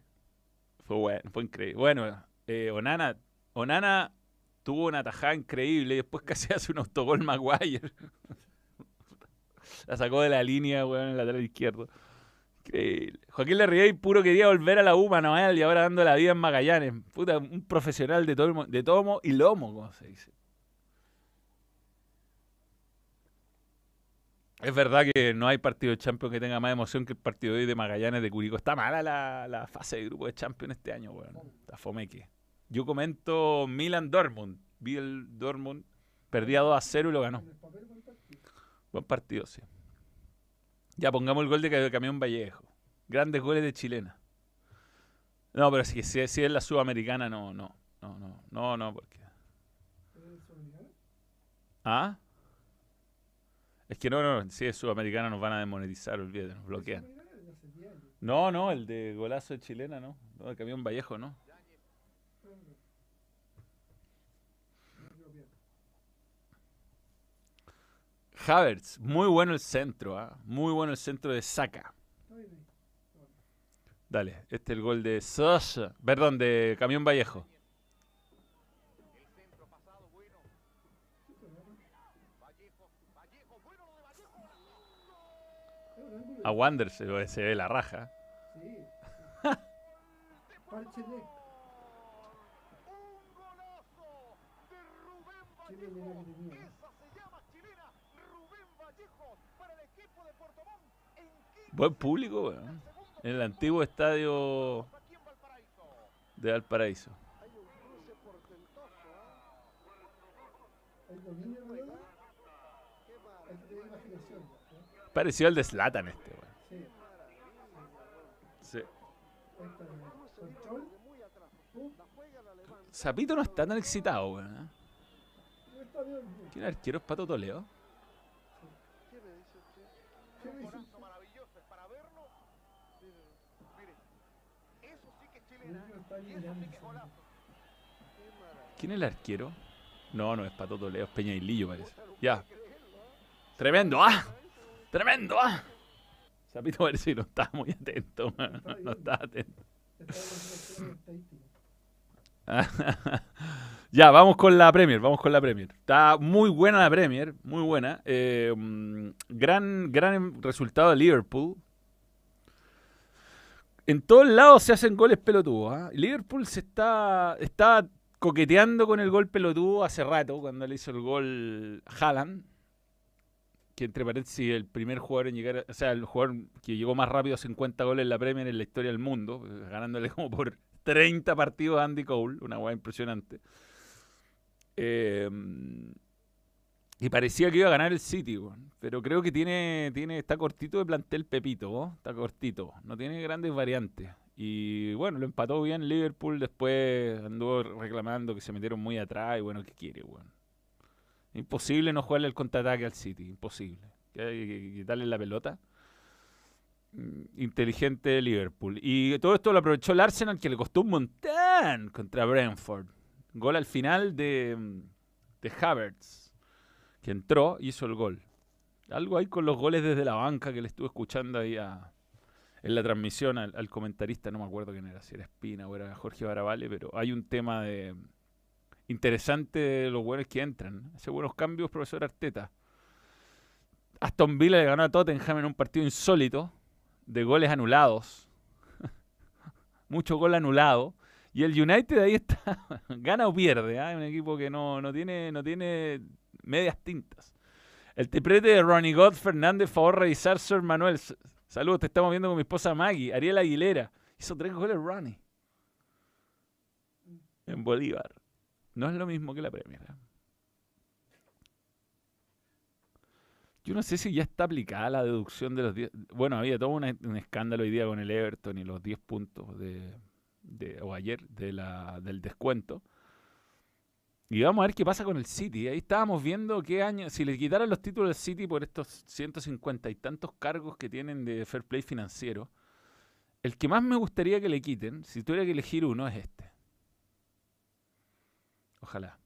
Fue bueno, fue increíble. Bueno, eh, Onana, Onana tuvo una tajada increíble y después casi hace un autogol Maguire. la sacó de la línea, weón, en el lateral izquierdo. Increíble. Joaquín Larriey puro quería volver a la UMA, Noel, y ahora dando la vida en Magallanes. Puta, un profesional de tomo, de tomo y lomo, como se dice. Es verdad que no hay partido de Champions que tenga más emoción que el partido de hoy de Magallanes de Curicó. Está mala la, la fase de grupo de Champions este año, weón. Está fomeque. Yo comento Milan Dortmund. Vi el Dortmund, perdía 2 a 0 y lo ganó. Buen partido. Sí. Ya pongamos el gol de Ca- Camión Vallejo. Grandes goles de chilena. No, pero si, si, si es la sudamericana, no, no. No, no, no, no, porque. ¿Ah? Es que no, no, si es sudamericana nos van a desmonetizar, olvídate, nos bloquean. ¿Es sudamericana? De hace 10 años. No, no, el de golazo de chilena, no. No, el camión Vallejo, no. Ah, no. Me quedo bien. Havertz, muy bueno el centro, ¿ah? Muy bueno el centro de Saka. Dale, este es el gol de Sosa, perdón, de Camión Vallejo. A Wander se, se ve la raja. Sí. Parche de. Qué pelea que tenía. ¿eh? Buen público, weón. En el antiguo estadio de Valparaíso. Pareció al de Zlatan este, weón. Sí. Zapito no está tan excitado, weón. ¿eh? Bien. ¿Tiene arqueros Pato Toledo? ¿Qué me dice? El niño está ahí mirando. ¿Quién es el arquero? No, no es Pato Toledo, es Peñailillo parece. Ya. Tremendo, ¡ah! Tremendo, ¡ah! Zapito parece que no estaba muy atento, weón. No estaba atento. Ya, vamos con la Premier, vamos con la Premier. Está muy buena la Premier, muy buena. Eh, mm, gran, gran resultado de Liverpool. En todos lados se hacen goles pelotudos. ¿ah? Liverpool se está, está coqueteando con el gol pelotudo hace rato, cuando le hizo el gol Haaland. Que entre paréntesis, el primer jugador en llegar, o sea, el jugador que llegó más rápido a 50 goles en la Premier en la historia del mundo, eh, ganándole como por 30 partidos a Andy Cole, una hueá impresionante. Eh, y parecía que iba a ganar el City, pero creo que tiene, tiene, está cortito de plantel Pepito, está cortito, no tiene grandes variantes. Y bueno, lo empató bien Liverpool, después anduvo reclamando que se metieron muy atrás y bueno, ¿qué quiere, weón? Imposible no jugarle el contraataque al City, imposible. Quitarle la pelota. Mm, Inteligente Liverpool. Y todo esto lo aprovechó el Arsenal, que le costó un montón contra Brentford. Gol al final de, mm, de Havertz, que entró y hizo el gol. Algo ahí con los goles desde la banca que le estuve escuchando ahí en la transmisión al, comentarista, no me acuerdo quién era, si era Espina o era Jorge Baravale, pero hay un tema de interesante de los buenos que entran. Hace buenos cambios, profesor Arteta. Aston Villa le ganó a Tottenham en un partido insólito de goles anulados. Mucho gol anulado. Y el United ahí está, gana o pierde, ¿ah? un equipo que no, no, tiene, no tiene medias tintas. El triplete de Ronnie God Fernández, favor revisar, Sir Manuel. Saludos, te estamos viendo con mi esposa Maggie. Ariel Aguilera. Hizo tres goles Ronnie. En Bolívar. No es lo mismo que la Premier. ¿eh? Yo no sé si ya está aplicada la deducción de los 10. Bueno, había todo un escándalo hoy día con el Everton y los 10 puntos de, de- o ayer de la, del descuento. Y vamos a ver qué pasa con el City. Ahí estábamos viendo qué año, si le quitaran los títulos al City por estos 150 y tantos cargos que tienen de fair play financiero, el que más me gustaría que le quiten, si tuviera que elegir uno, es este. Ojalá.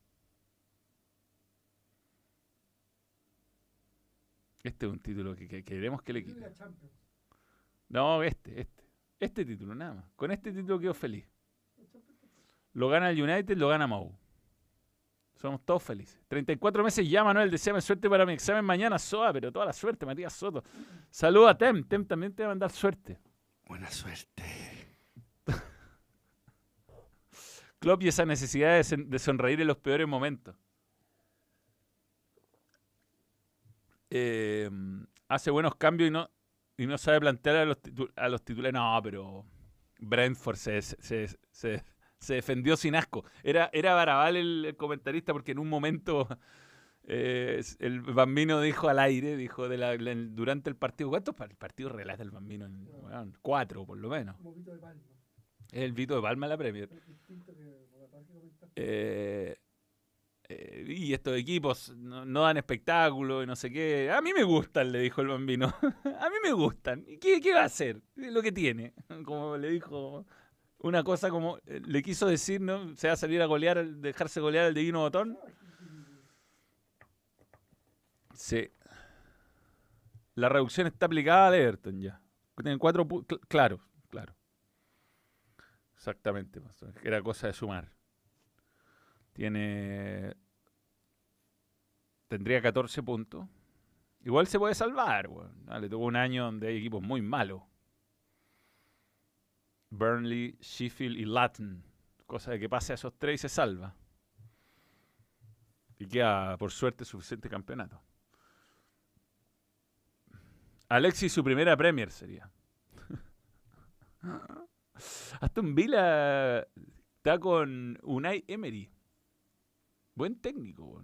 Este es un título que, que queremos que le quiten. No, este, este. Este título, nada más. Con este título quedo feliz. Lo gana el United, lo gana Mou. Somos todos felices. 34 meses ya, Manuel. Deseame suerte para mi examen mañana, Soa, pero toda la suerte, Matías Soto. Saluda a Tem. Tem también te va a mandar suerte. Buena suerte. Klopp y esa necesidad de, sonreír en los peores momentos. Eh, hace buenos cambios y no, y no sabe plantear a los, a los titulares. No, pero Brentford se, se, se- se defendió sin asco. Era, era Baraval el, el comentarista porque en un momento eh, el bambino dijo al aire, dijo de la- la- durante el partido, ¿cuántos par- partidos relata el bambino? Cuatro por lo menos. Un poquito de palma. Es el Vito de Palma la Premier. Eh, eh, y estos equipos no, no dan espectáculo y no sé qué. A mí me gustan, le dijo el bambino. a mí me gustan. ¿Y qué, qué va a hacer? Lo que tiene. Como le dijo una cosa como eh, le quiso decir, ¿no? Se va a salir a golear, dejarse golear el divino botón. Sí. La reducción está aplicada al Everton ya. Tienen cuatro cl- Claro, claro. Exactamente. Era cosa de sumar. Tiene. Tendría 14 puntos. Igual se puede salvar, weón. Ah, Le tocó un año donde hay equipos muy malos. Burnley, Sheffield y Latin. Cosa de que pase a esos tres y se salva. Y queda, por suerte, suficiente campeonato. Alexis, su primera Premier sería. Aston Villa está con Unai Emery. Buen técnico.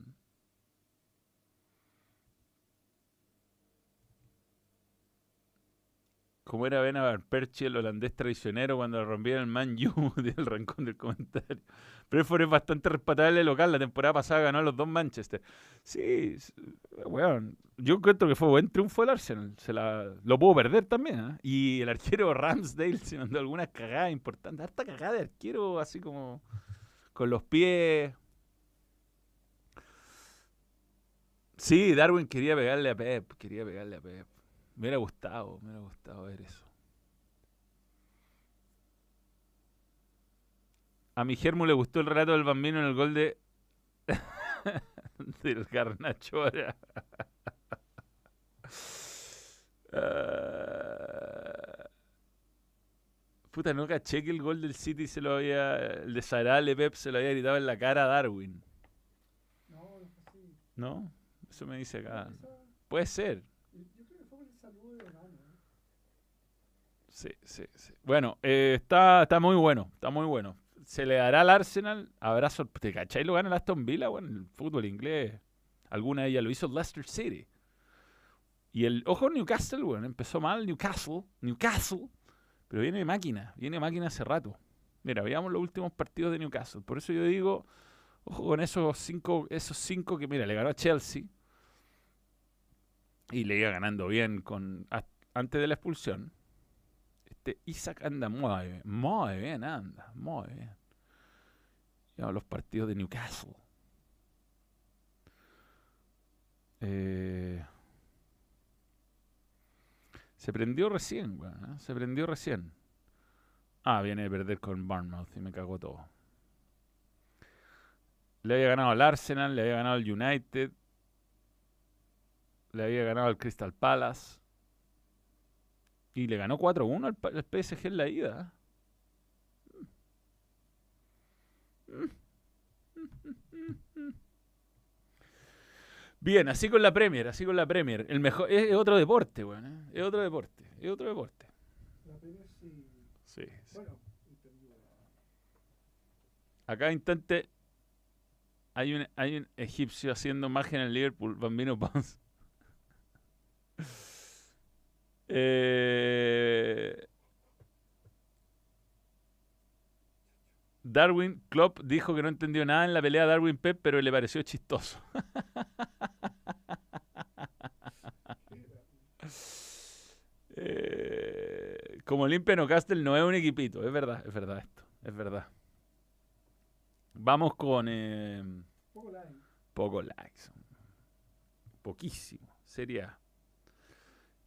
Como era Ben Perchi, el holandés traicionero, cuando rompieron el Man U del rancón del comentario. Brentford es bastante respetable local. La temporada pasada ganó a los dos Manchester. Sí, weón. Yo encuentro que fue buen triunfo el Arsenal. Se la, lo pudo perder también. ¿ah? Y el arquero Ramsdale se mandó algunas cagadas importantes. Harta cagada de arquero, así como con los pies. Sí, Darwin quería pegarle a Pep. Quería pegarle a Pep. Me hubiera gustado, me hubiera gustado ver eso. A mi Germu le gustó el relato del bambino en el gol de del Garnachora. Ah. Puta, no caché que el gol del City se lo había. El de Sarale Pep se lo había gritado en la cara a Darwin. No, no. ¿No? Eso me dice acá. Puede ser. yo yo creo que fue por el saludo de mano. ¿eh? Sí, sí, sí. Bueno, eh, está, está muy bueno, está muy bueno. Se le dará al Arsenal, habrá sor- ¿Te cachai? Lo gana el Aston Villa, bueno, el fútbol inglés. Alguna de ellas lo hizo Leicester City. Y el, ojo, Newcastle, bueno, empezó mal Newcastle, Newcastle, pero viene de máquina, viene máquina hace rato. Mira, veamos los últimos partidos de Newcastle. Por eso yo digo, ojo con esos cinco, esos cinco que, mira, le ganó a Chelsea. Y le iba ganando bien con antes de la expulsión. Este Isaac anda muy bien, muy bien anda, muy bien. Ya los partidos de Newcastle. Eh, se prendió recién, ¿eh? Se prendió recién. Ah, viene de perder con Bournemouth y me cagó todo. Le había ganado al Arsenal, le había ganado al United, le había ganado al Crystal Palace. Y le ganó 4-1 al, al PSG en la ida. Bien, así con la Premier, así con la Premier. El mejor, es, es otro deporte, weón. ¿eh? Es otro deporte, es otro deporte. La Premier sí. Sí, sí. Bueno, entendido. A cada instante hay un, hay un egipcio haciendo magia en el Liverpool, Bambino Pons. Eh, Darwin Klopp dijo que no entendió nada en la pelea Darwin Pep, pero le pareció chistoso. Eh, como limpia Newcastle no es un equipito, es verdad, es verdad esto, es verdad. Vamos con eh, Poco like. poco likes. Poquísimo. Sería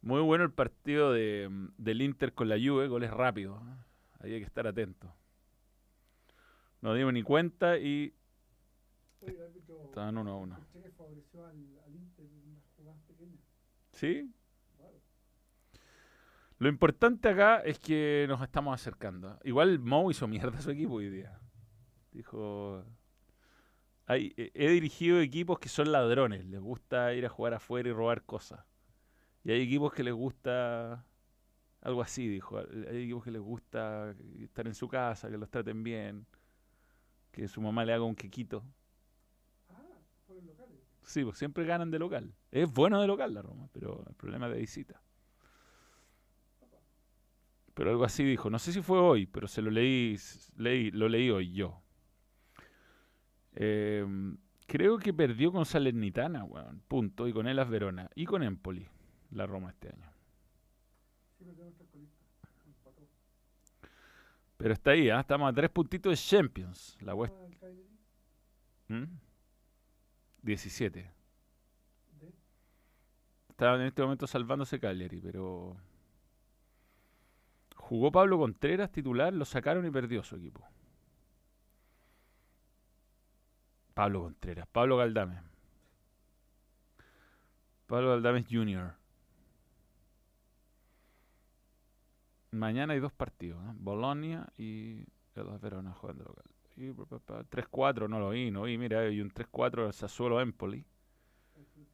muy bueno el partido de, del Inter con la Juve, goles rápidos. Ahí hay que estar atento. No dimos ni cuenta y Oye, el árbitro. estaban uno a uno. que favoreció al, al Inter en unas jugadas pequeñas. ¿Sí? Lo importante acá es que nos estamos acercando. Igual Mo hizo mierda a su equipo hoy día. Dijo, "Hay- he he dirigido equipos que son ladrones, les gusta ir a jugar afuera y robar cosas. Y hay equipos que les gusta algo así, dijo. Hay equipos que les gusta estar en su casa, que los traten bien, que su mamá le haga un quequito. Ah, fueron locales. Sí, pues siempre ganan de local. Es bueno de local la Roma, pero el problema es de visita. Pero algo así dijo. No sé si fue hoy, pero se lo leí, leí lo leí hoy yo. Em, creo que perdió con Salernitana, weón. Punto. Y con Elas Verona. Y con Empoli, la Roma este año. Pero está ahí, ¿ah? estamos a tres puntitos de Champions. La West. Ah, Cagliari, ¿Mm? 17. de- Estaba en este momento salvándose Cagliari, pero. Jugó Pablo Contreras titular, lo sacaron y perdió su equipo. Pablo Contreras, Pablo Galdame. Pablo Galdames Jr. Mañana hay dos partidos, ¿eh? Bolonia y Hellas Verona jugando local. Y pa, pa, pa, 3-4, no lo vi, no vi, mira, hay un 3-4 Sassuolo Empoli. el.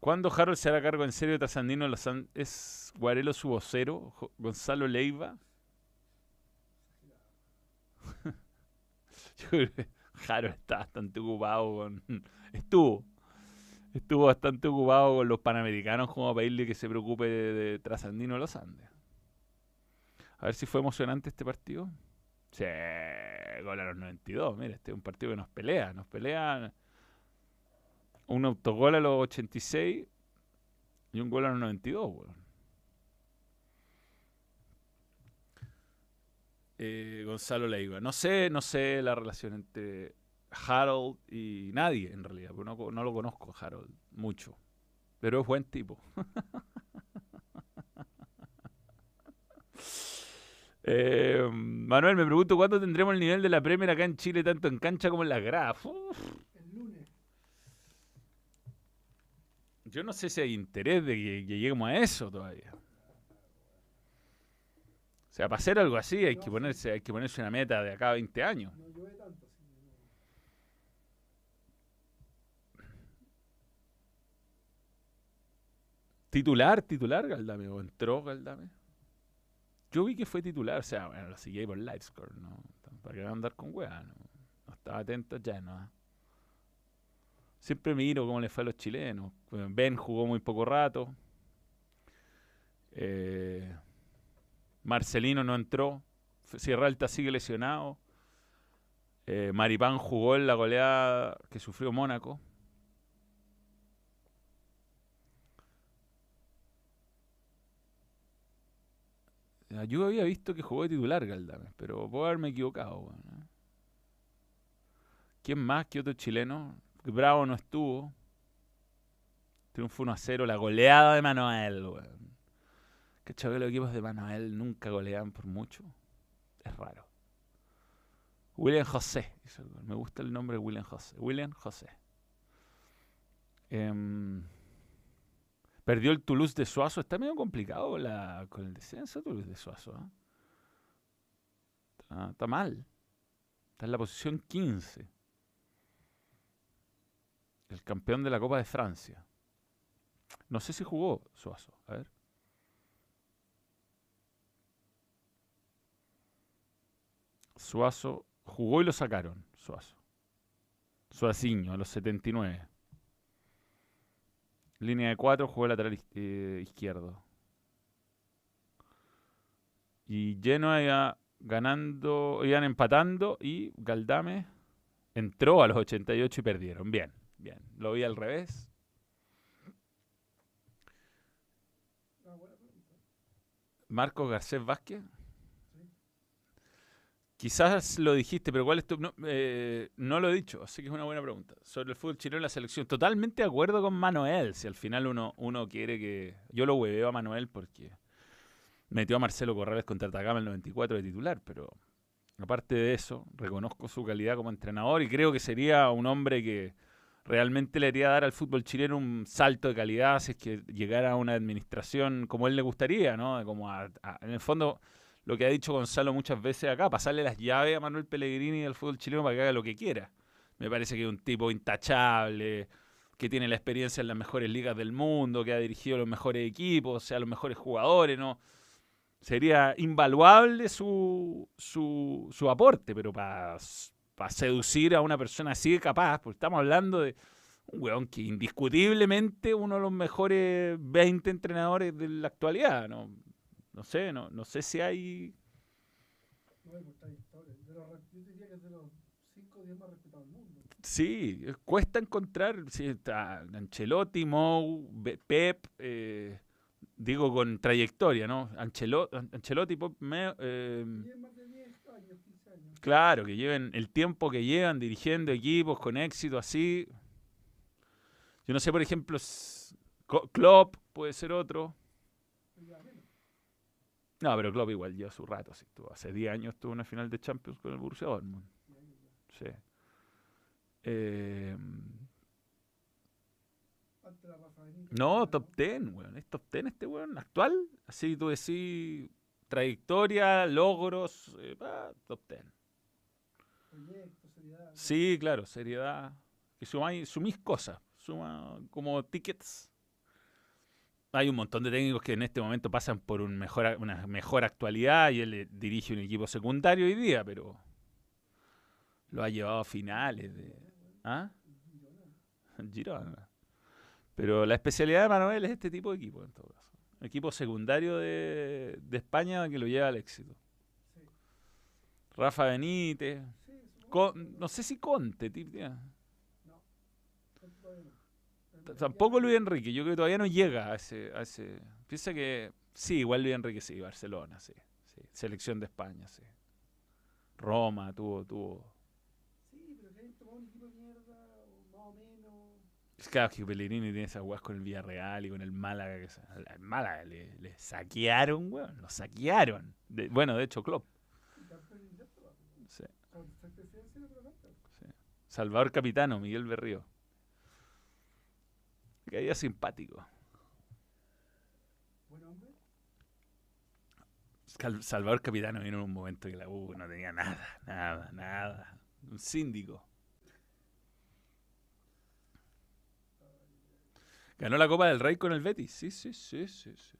¿Cuándo Harold se hará cargo en serio de Trasandino? ¿Es Guarelo su vocero? ¿Gonzalo Leiva? Harold está bastante ocupado con... Estuvo. Estuvo bastante ocupado con los panamericanos como para pedirle que se preocupe de, de Trasandino de los Andes. A ver si fue emocionante este partido. Sí, gol a los 92. Mira, este es un partido que nos pelea. Nos pelea un autogol a los 86 y un gol a los 92, weón. Eh, Gonzalo Leiva. No sé, no sé la relación entre Harold y nadie, en realidad, porque no, lo conozco, Harold, mucho. Pero es buen tipo. Eh, Manuel, me pregunto cuándo tendremos el nivel de la Premier acá en Chile, tanto en cancha como en las gradas. El lunes. Yo no sé si hay interés de que, que lleguemos a eso todavía. O sea, para hacer algo así hay que ponerse, hay que ponerse una meta de acá a 20 años. No llueve tanto. así que no- Titular, titular, Galdame, o entró Galdame. Yo vi que fue titular, o sea, bueno, lo seguí ahí por Livescore, ¿no? ¿Para qué andar con weá? No, no estaba atento ya, ¿no? Siempre miro cómo le fue a los chilenos. Ben jugó muy poco rato. Eh, Marcelino no entró. Sierra Alta sigue lesionado. Eh, Maripán jugó en la goleada que sufrió Mónaco. Yo había visto que jugó de titular Galdames, pero puedo haberme equivocado. weón, ¿eh? ¿Quién más que otro chileno? Bravo no estuvo. Triunfo 1 a 0, la goleada de Manuel. weón. ¿Cachai que los equipos de Manuel nunca golean por mucho? Es raro. William José. Me gusta el nombre de William José. William José. Em, perdió el Toulouse de Suazo. Está medio complicado con el descenso Toulouse de Suazo. ¿ah? Está, está mal. Está en la posición 15. El campeón de la Copa de Francia. No sé si jugó Suazo. A ver. Suazo jugó y lo sacaron. Suazo. Suaciño a los 79. Línea de 4 jugó lateral eh, izquierdo. Y Genoa iba ganando, iban empatando y Galdame entró a los 88 y perdieron. Bien, bien. Lo vi al revés. Marcos Garcés Vázquez. Quizás lo dijiste, pero ¿cuál es tu...? No, eh, no lo he dicho, así que es una buena pregunta. Sobre el fútbol chileno y la selección. Totalmente de acuerdo con Manuel. Si al final uno, uno quiere que... Yo lo hueveo a Manuel porque metió a Marcelo Corrales contra Atacama el 94 de titular, pero aparte de eso, reconozco su calidad como entrenador y creo que sería un hombre que realmente le haría dar al fútbol chileno un salto de calidad si es que llegara a una administración como él le gustaría, ¿no? Como a- en el fondo, lo que ha dicho Gonzalo muchas veces acá, pasarle las llaves a Manuel Pellegrini del fútbol chileno para que haga lo que quiera. Me parece que es un tipo intachable, que tiene la experiencia en las mejores ligas del mundo, que ha dirigido los mejores equipos, o sea, los mejores jugadores, ¿no? Sería invaluable su, su, su aporte, pero para seducir a una persona así de capaz, porque estamos hablando de Un weón que indiscutiblemente uno de los mejores 20 entrenadores de la actualidad. No, no sé, no, no sé si hay. No hay historia. De los, yo diría que es de los 5 o 10 más respetados del mundo. Sí, cuesta encontrar. Sí, está Ancelotti, Mou, Pep, eh, digo con trayectoria, ¿no? Anchelo- An- Ancelotti, Pep, Me- eh, más de 10 años, 15 años. claro, que lleven el tiempo que llevan dirigiendo equipos con éxito así. Yo no sé, por ejemplo, Klopp puede ser otro. No, pero Klopp igual lleva su rato. sí, estuvo- hace 10 años tuvo una final de Champions con el Borussia Dortmund. Sí. Eh. No, top 10, weón. Es top 10 este weón actual. Así tú decís trayectoria, logros, eh, pa, top 10. Proyecto, seriedad. Sí, claro, seriedad. Que sumáis, sumís cosas, suma como tickets. Hay un montón de técnicos que en este momento pasan por un mejor, una mejor actualidad y él eh, dirige un equipo secundario hoy día, pero lo ha llevado a finales de... ¿Ah? Girona. Pero la especialidad de Manuel es este tipo de equipo, en todo caso. Equipo secundario de, de España que lo lleva al éxito. Sí. Rafa Benítez. Sí, Con- no sé si Conte, tía. No. Todavía no. Pero T- me Tampoco Luis Enrique. Yo creo que todavía no llega a ese, a ese. Piensa que. Sí, igual Luis Enrique sí, Barcelona, sí. sí. Selección de España, sí. Roma tuvo, tuvo. Sí, pero que tomado un equipo de mierda, o más o menos. Es claro que Pellegrini tiene esas weas con el Villarreal y con el Málaga. Que al Málaga le, le saquearon, weón. Lo saquearon. De- bueno, de hecho, Klopp. Sí. Salvador Capitano, Miguel Berrío. Caía simpático. Buen hombre. Salvador Capitano vino en un momento que la U no tenía nada, nada, nada. Un síndico. Ganó la Copa del Rey con el Betis. Sí, sí, sí, sí. sí.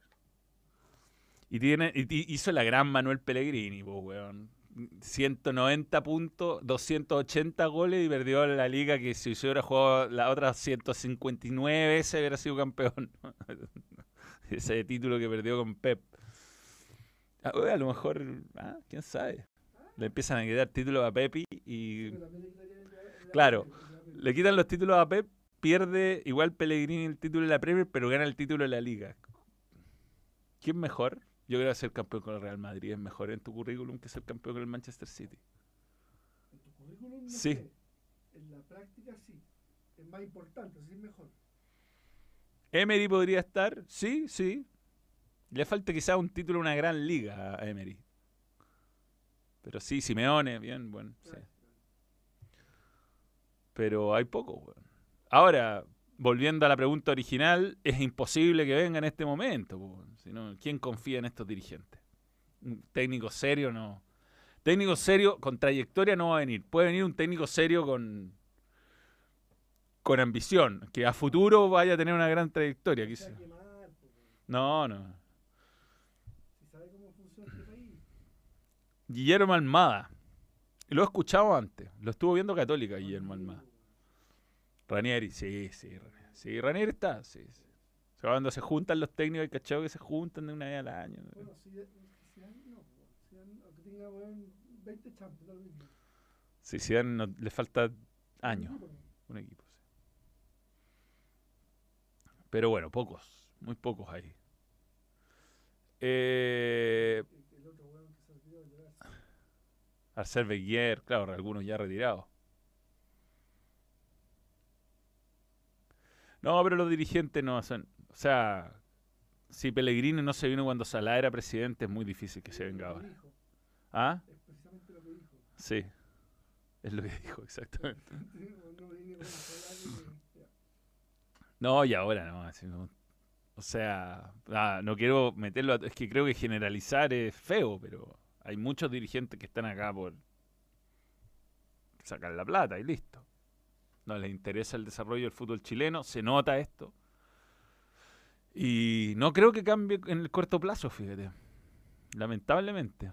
Y, tiene, y hizo la gran Manuel Pellegrini, pues, weón. 190 puntos, 280 goles y perdió la liga que si hubiera jugado las otras 159 veces hubiera sido campeón. Ese título que perdió con Pep. Ah, a lo mejor, ah, quién sabe. Le empiezan a quitar títulos a Pepi y Claro. le quitan los títulos a Pep, pierde igual Pellegrini el título de la Premier, pero gana el título de la Liga. ¿Quién mejor? Yo creo que ser campeón con el Real Madrid es mejor en tu currículum que ser campeón con el Manchester City. En tu currículum, no Sí. sé. En la práctica, sí. Es más importante, sí es mejor. Emery podría estar, sí, sí. Le falta quizá un título una gran liga a Emery. Pero sí, Simeone, bien, bueno. sí. Pero hay poco, weón. Ahora, volviendo a la pregunta original, es imposible que venga en este momento. po, weón. Si no, ¿Quién confía en estos dirigentes? Un técnico serio no. Técnico serio con trayectoria no va a venir. Puede venir un técnico serio con con ambición, que a futuro vaya a tener una gran trayectoria. Quizá. No, no. este. Guillermo Almada. Lo he escuchado antes. Lo estuvo viendo Católica, Guillermo Almada. Ranieri, sí, sí. Ranieri. Sí, Ranieri está, sí. sí. O sea, cuando se juntan los técnicos, hay cachado que se juntan de una vez al año. Bueno, si, si dan, no, si dan, aunque tenga weón, 20 champions, lo mismo. Sí, sí, no, le falta años, un equipo. sí. Pero bueno, pocos, muy pocos ahí. Eh, El, el que. Arcel Wenger, claro, algunos ya retirados. No, pero los dirigentes no son. O sea, si Pellegrini no se vino cuando Salah era presidente, es muy difícil que se venga ahora. dijo, ¿Ah? Es precisamente lo que dijo. Sí. Es lo que dijo, exactamente. No, y ahora no. así no. O sea, ah, no quiero meterlo. a- es que creo que generalizar es feo, pero hay muchos dirigentes que están acá por sacar la plata y listo. No les interesa el desarrollo del fútbol chileno, se nota esto. Y no creo que cambie en el corto plazo, fíjate. Lamentablemente.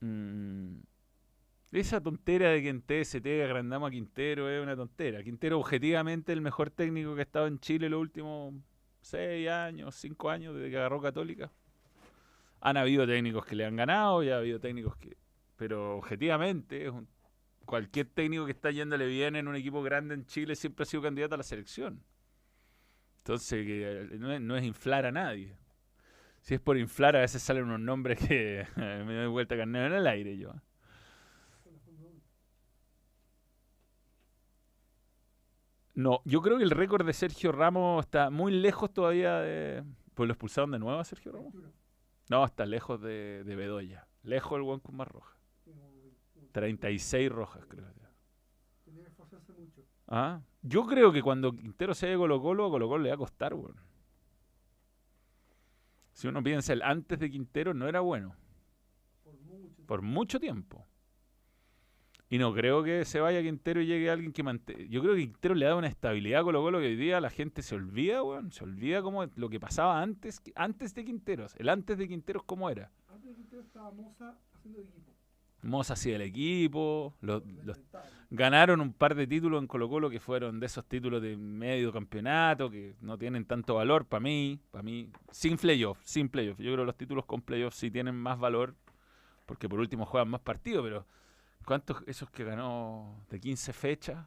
Mm, Esa tontera de que en TST agrandamos a Quintero es una tontera. Quintero objetivamente el mejor técnico que ha estado en Chile los últimos seis años, cinco años desde que agarró Católica. Han habido técnicos que le han ganado y ha habido técnicos que... Pero objetivamente es un- cualquier técnico que está yéndole bien en un equipo grande en Chile siempre ha sido candidato a la selección. Entonces que, eh, no, es, no es inflar a nadie. Si es por inflar, a veces salen unos nombres que me doy vuelta carnero en el aire yo. No, yo creo que el récord de Sergio Ramos está muy lejos todavía de... Pues lo expulsaron de nuevo a Sergio Ramos. No, está lejos de, de Bedoya. Lejos el buen con más roja. 36 rojas, creo. Tenía que esforzarse mucho. Ah, yo creo que cuando Quintero se a Colo Colo, a Colo Colo le va a costar, weón. Si uno piensa, el antes de Quintero no era bueno, Por mucho. por mucho tiempo. Y no creo que se vaya Quintero y llegue alguien que mantenga. Yo creo que Quintero le da una estabilidad a Colo Colo que hoy día la gente se olvida, weón. Se olvida como lo que pasaba antes, antes de Quinteros. El antes de Quinteros, ¿cómo era? Antes de Quintero estaba Moza haciendo equipo. Moza hacía el equipo. Ganaron un par de títulos en Colo Colo que fueron de esos títulos de medio campeonato que no tienen tanto valor para mí, para mí, sin playoff, sin playoff. Yo creo que los títulos con playoff sí tienen más valor porque por último juegan más partidos, pero ¿cuántos esos que ganó de 15 fechas?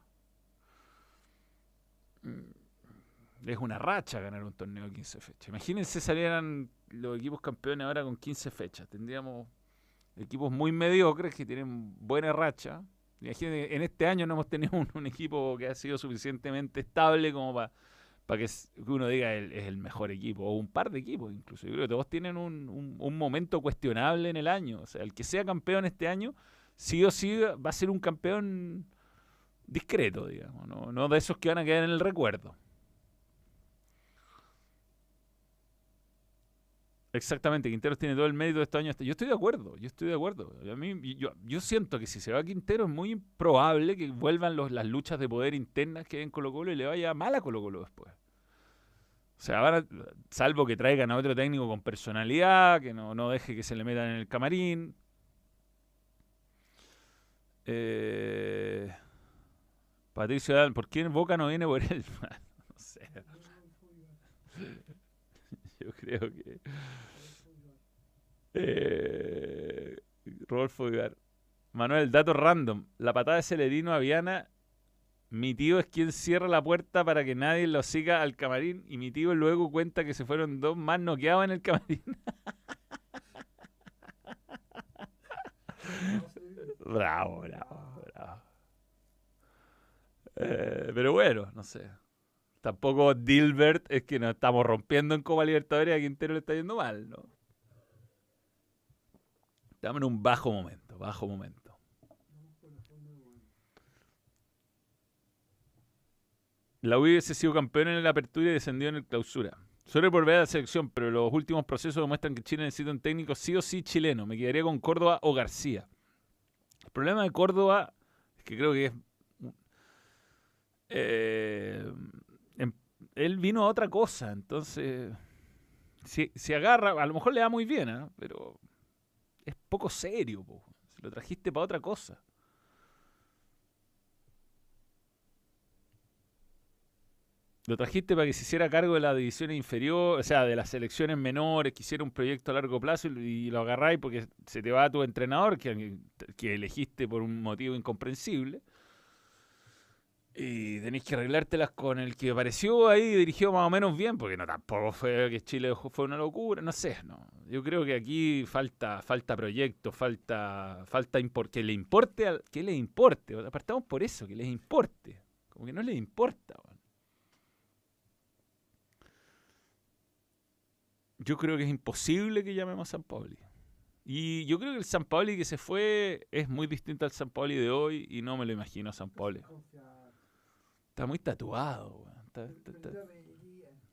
Mm, Es una racha ganar un torneo de 15 fechas. Imagínense salieran los equipos campeones ahora con 15 fechas. Tendríamos equipos muy mediocres que tienen buena racha. En este año no hemos tenido un, equipo que ha sido suficientemente estable como para que uno diga el- es el mejor equipo, o un par de equipos incluso. Yo creo que todos tienen un, momento cuestionable en el año. O sea, el que sea campeón este año, sí o sí va a ser un campeón discreto, digamos, no de esos que van a quedar en el recuerdo. Exactamente, Quinteros tiene todo el mérito de este año. Yo estoy de acuerdo, yo estoy de acuerdo. Yo, siento que si se va Quintero es muy probable que vuelvan las luchas de poder internas que hay en Colo Colo y le vaya mal a Colo Colo después. O sea, van salvo que traigan a otro técnico con personalidad, que no, deje que se le metan en el camarín. Eh, Patricio Adán, ¿por qué Boca no viene por él? no sé, yo creo que... Eh, Rodolfo. Manuel, dato random. La patada de Celerino a Viana. Mi tío es quien cierra la puerta para que nadie lo siga al camarín. Y mi tío luego cuenta que se fueron dos más noqueados en el camarín. bravo, bravo, bravo. Eh, pero bueno, no sé. Tampoco Dilbert es que nos estamos rompiendo en Copa Libertadores y a Quintero le está yendo mal, ¿no? Estamos en un bajo momento, bajo momento. La U hubiese sido campeón en la apertura y descendió en el clausura. Suele por ver a la selección, pero los últimos procesos demuestran que Chile necesita un técnico sí o sí chileno. Me quedaría con Córdoba o García. El problema de Córdoba es que creo que es... eh, él vino a otra cosa, entonces... Si, si agarra, a lo mejor le da muy bien, ¿ah? pero es poco serio, po. Lo trajiste para otra cosa. Lo trajiste para que se hiciera cargo de la división inferior, o sea, de las selecciones menores, que hiciera un proyecto a largo plazo y, lo agarráis porque se te va tu entrenador, que, que elegiste por un motivo incomprensible. Y tenéis que arreglártelas con el que apareció ahí dirigió más o menos bien, porque no tampoco fue que Chile fue una locura, no sé, no. Yo creo que aquí falta, falta proyecto, falta, falta que le importe, que le importe. Apartamos por eso, que les importe. Como que no les importa. Yo creo que es imposible que llamemos a San Pauli. Y yo creo que el San Pauli que se fue es muy distinto al San Pauli de hoy y no me lo imagino a San Pauli. Está muy tatuado, weón. Está- está- está-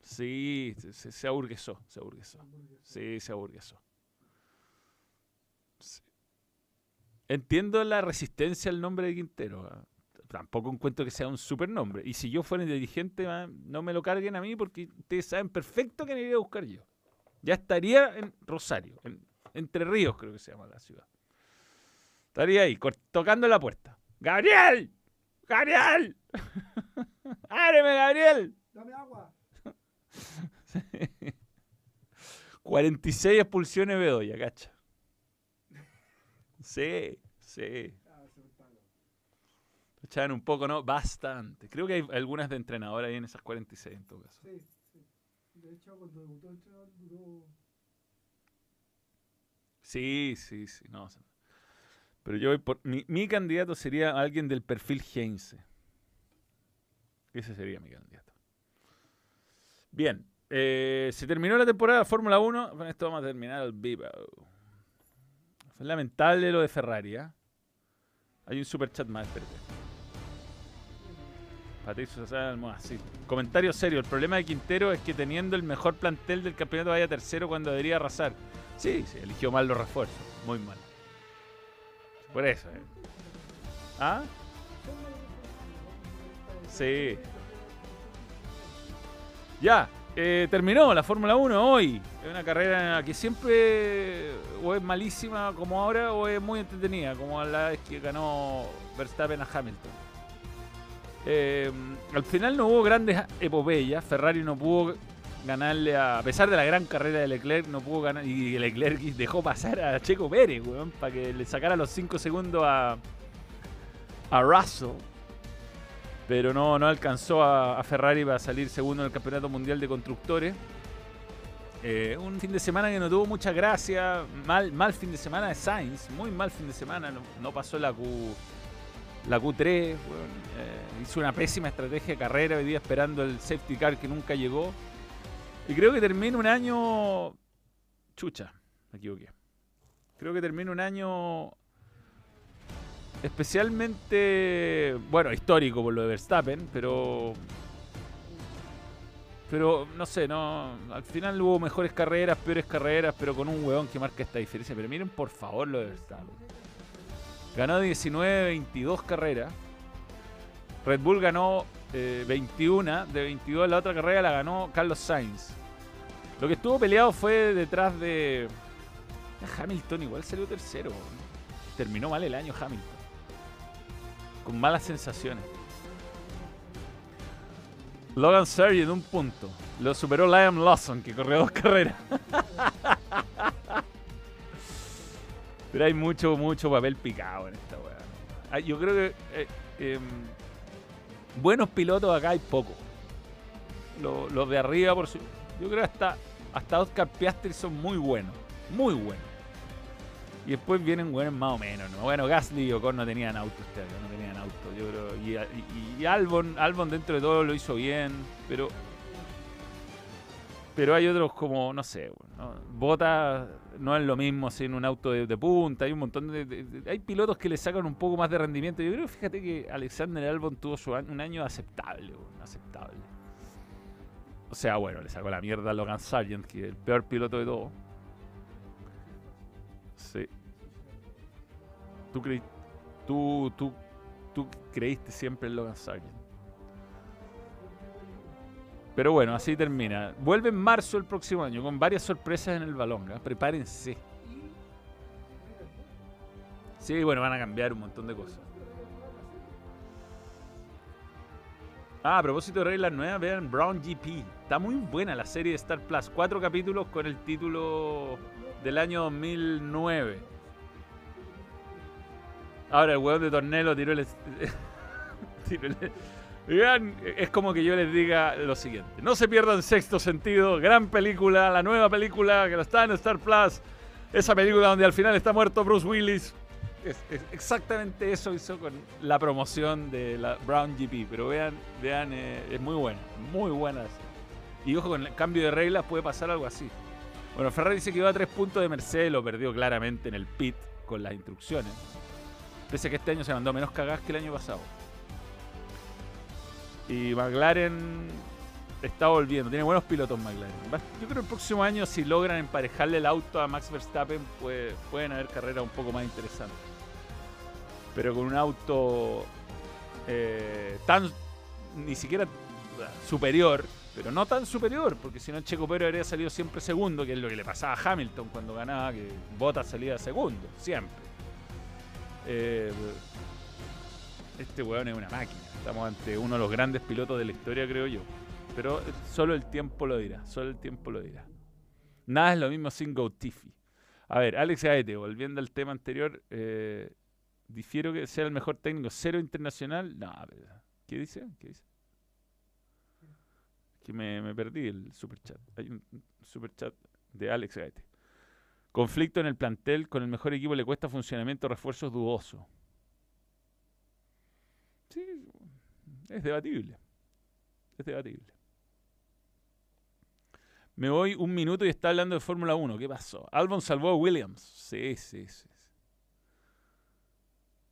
Sí, se, se, aburguesó, se aburguesó. Sí, se aburguesó. Sí. Entiendo la resistencia al nombre de Quintero. ah. Tampoco encuentro que sea un super nombre. Y si yo fuera dirigente, ah, no me lo carguen a mí porque ustedes saben perfecto que me iría a buscar yo. Ya estaría en Rosario, en Entre Ríos creo que se llama la ciudad. Estaría ahí, tocando la puerta. ¡Gabriel! ¡Gabriel! ¡Ábreme, Gabriel! Dame agua. 46 expulsiones Bedoya, cacha. Sí, sí. Echaban un poco, ¿no? Bastante. Creo que hay algunas de entrenador ahí en esas 46 en todo caso. Sí, sí. De hecho, cuando debutó el entrenador duró. Sí, sí, sí. No, pero yo voy por. Mi, mi candidato sería alguien del perfil Heinze. Ese sería mi candidato. Bien. eh, se terminó la temporada Fórmula 1. Con esto vamos a terminar el vivo. Fue lamentable lo de Ferrari, ¿ah? Hay un super chat más, espérate. Patricio Almohada, sí. Comentario serio. El problema de Quintero es que teniendo el mejor plantel del campeonato vaya tercero cuando debería arrasar. Sí, sí, eligió mal los refuerzos. Muy mal. Por eso, eh. ¿Ah? Sí. Ya, eh, terminó la Fórmula 1 hoy. Es una carrera que siempre o es malísima como ahora o es muy entretenida, como la vez que ganó Verstappen a Hamilton. Eh, al final no hubo grandes epopeyas. Ferrari no pudo ganarle a, a pesar de la gran carrera de Leclerc, no pudo ganar. Y Leclerc dejó pasar a Checo Pérez, weón, para que le sacara los 5 segundos a, a Russell. Pero no, no alcanzó a, a Ferrari para salir segundo en el Campeonato Mundial de Constructores. Eh, un fin de semana que no tuvo mucha gracia. Mal, mal fin de semana de Sainz. Muy mal fin de semana. No, no pasó la Q, la Q3. weón. Eh, hizo una pésima estrategia de carrera. Hoy esperando el safety car que nunca llegó. Y creo que termina un año. Chucha, me equivoqué. Creo que termina un año especialmente, bueno, histórico por lo de Verstappen, pero pero no sé, no, al final hubo mejores carreras, peores carreras, pero con un huevón que marca esta diferencia. Pero miren por favor lo de Verstappen. Ganó 19, 22 carreras. Red Bull ganó eh, 21, de 22 la otra carrera la ganó Carlos Sainz. Lo que estuvo peleado fue detrás de Hamilton, igual salió tercero. Terminó mal el año Hamilton. Con malas sensaciones. Logan Sargent un punto. Lo superó Liam Lawson, que corrió dos carreras. Pero hay mucho, mucho papel picado en esta weá. Ah, Yo creo que eh, em, buenos pilotos acá hay poco. Lo- Los, de arriba, por su, yo creo que hasta, hasta Oscar Piastri son muy buenos. Muy buenos. Y después vienen buenos más o menos, ¿no? Bueno, Gasly y Ocon no tenían auto este año, Y, Albon, Albon dentro de todo lo hizo bien, pero. Pero hay otros como, no sé, ¿no? Bota no es lo mismo en un auto de, punta, hay un montón de, Hay pilotos que le sacan un poco más de rendimiento. Yo creo, fíjate que Alexander Albon tuvo su año- un año aceptable, aceptable. O sea, bueno, le sacó la mierda a Logan Sargent, que es el peor piloto de todos. Sí. ¿Tú, creí, tú, tú, tú creíste siempre en Logan Sargent. Pero bueno, así termina. Vuelve en marzo el próximo año con varias sorpresas en el balón. ¿ah? Prepárense. Sí, bueno, van a cambiar un montón de cosas. Ah, a propósito de reglas nuevas, vean Brown GP. Está muy buena la serie de Star Plus. Cuatro capítulos con el título del año 2009. Ahora el hueón de Tornelo tiró el... tiró el- es como que yo les diga lo siguiente. No se pierdan Sexto Sentido, gran película, la nueva película que está en Star Plus. Esa película donde al final está muerto Bruce Willis. Es, es exactamente eso hizo con la promoción de la Brown GP. Pero vean, vean, eh, es muy buena, muy buena. esa. Y ojo, con el cambio de reglas puede pasar algo así. Bueno, Ferrari dice que iba a tres puntos de Mercedes, lo perdió claramente en el pit con las instrucciones. Pese a que este año se mandó menos cagadas que el año pasado. Y McLaren está volviendo. Tiene buenos pilotos McLaren. Yo creo que el próximo año, si logran emparejarle el auto a Max Verstappen, pues, pueden haber carreras un poco más interesantes. Pero con un auto eh, tan ni siquiera superior, pero no tan superior, porque si no Checo Pérez habría salido siempre segundo, que es lo que le pasaba a Hamilton cuando ganaba, que Bottas salía segundo, siempre. Eh, este weón es una máquina. Estamos ante uno de los grandes pilotos de la historia, creo yo. Pero solo el tiempo lo dirá. Solo el tiempo lo dirá. Nada es lo mismo sin Tiffy. A ver, Alex Gaete, volviendo al tema anterior, eh, difiero que sea el mejor técnico cero internacional. No, ¿qué dice? ¿Qué dice? Que me, me perdí el superchat. Hay un superchat de Alex Gaete. Conflicto en el plantel con el mejor equipo le cuesta funcionamiento, refuerzos dudoso. Sí, es debatible. Es debatible. Me voy un minuto y está hablando de Fórmula 1. ¿Qué pasó? Albon salvó a Williams. Sí, sí, sí.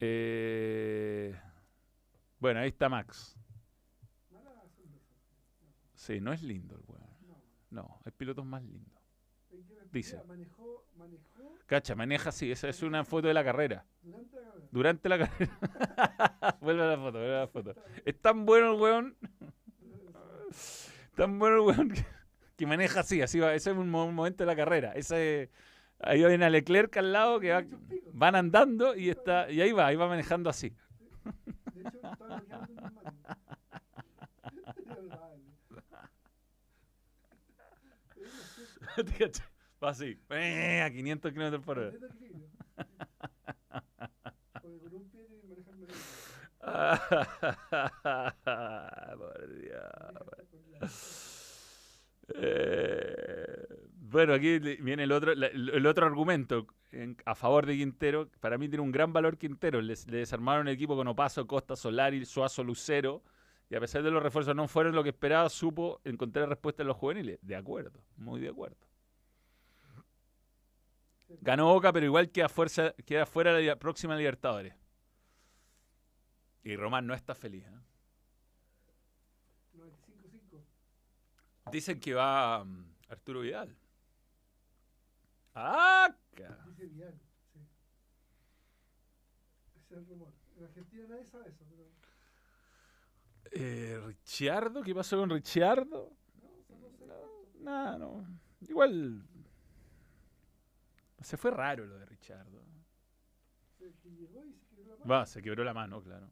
Eh, bueno, ahí está Max. Sí, no es lindo el weón. No, hay pilotos más lindos. Dice. mira, Manejó, manejó Cacha, maneja así. Esa es una foto de la carrera. durante la carrera. Durante la carrera. vuelve a la foto, vuelve a la foto. Es tan bueno el weón. Tan bueno el weón que, que maneja así. así va. Ese es un, mo- un momento de la carrera. Ese, ahí hay una Leclerc al lado que va- van andando y está y ahí va, ahí va manejando así. De hecho, va así. eh, A 500 kilómetros por hora. Porque con un pie tiene que manejar medio. Por Dios. Eh, bueno, aquí viene el otro, el otro argumento en- a favor de Quintero. Para mí tiene un gran valor Quintero. Les- Le, desarmaron el equipo con Opaso, Costa, Solari, Suazo, Lucero. Y a pesar de los refuerzos no fueron lo que esperaba, supo encontrar respuesta en los juveniles. De acuerdo, muy de acuerdo. Ganó Boca, pero igual queda, fuerza, queda fuera la próxima Libertadores. Y Román no está feliz. ¿eh? 95-5. Dicen que va mm, Arturo Vidal. ¡Ah! Dice Vidal. Sí. Ese es el rumor. En Argentina nadie sabe eso, pero. Eh, ¿Ricciardo? ¿Qué pasó con Ricciardo? No, nada, no. Igual. Se fue raro lo de Ricciardo. Se y se quebró la mano. Va, se quebró la mano, claro.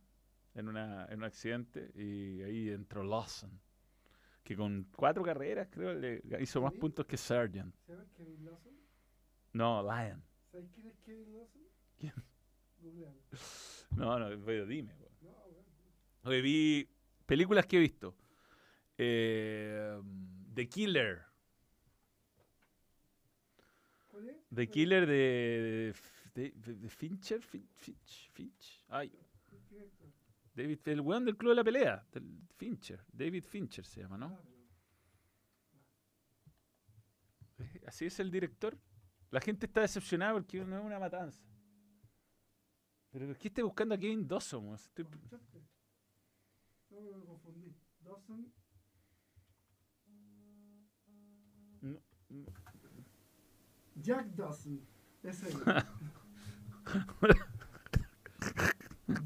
En, una, en un accidente y ahí entró Lawson. Que con cuatro carreras, creo, le hizo más puntos que Sargent. ¿Sabes Kevin Lawson? No, Lion. ¿Sabes quién es Kevin Lawson? ¿Quién? No, no, pero dime. No, bueno. Oye, vi películas que he visto. Eh, The Killer. The Killer de, de, de- de Fincher. Fin- Finch, Finch. Ay. David, el weón del club de la pelea. Del Fincher. David Fincher se llama, ¿no? Ah, Eh, Así es el director. La gente está decepcionada porque no es una matanza. Pero ¿por qué estoy buscando a Kevin Dawson? No, me confundí. Dawson. No, no. Jack Dawson. Es.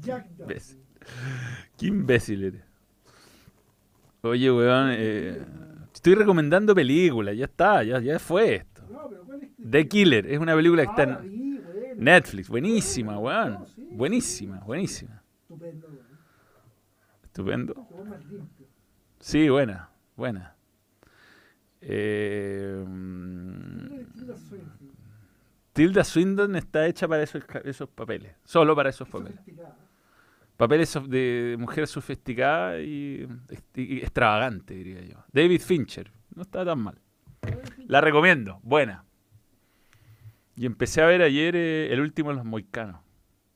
Jack Ves. Dawson. Qué imbécil eres. Oye, weón, eh, estoy recomendando películas, ya está, ya, ya fue esto. No, pero ¿cuál es? The Killer es una película que está Ah, en vi, bueno. Netflix, buenísima, weón. No, sí, Buenísima, buenísima. Estupendo, weón. Estupendo. Sí, buena, buena. Eh, mm, Tilda Swinton está hecha para esos, esos papeles, solo para esos papeles. Papeles de mujer sofisticada y, y extravagante, diría yo. David Fincher, no está tan mal. La recomiendo, buena. Y empecé a ver ayer eh, el último de los Moicanos,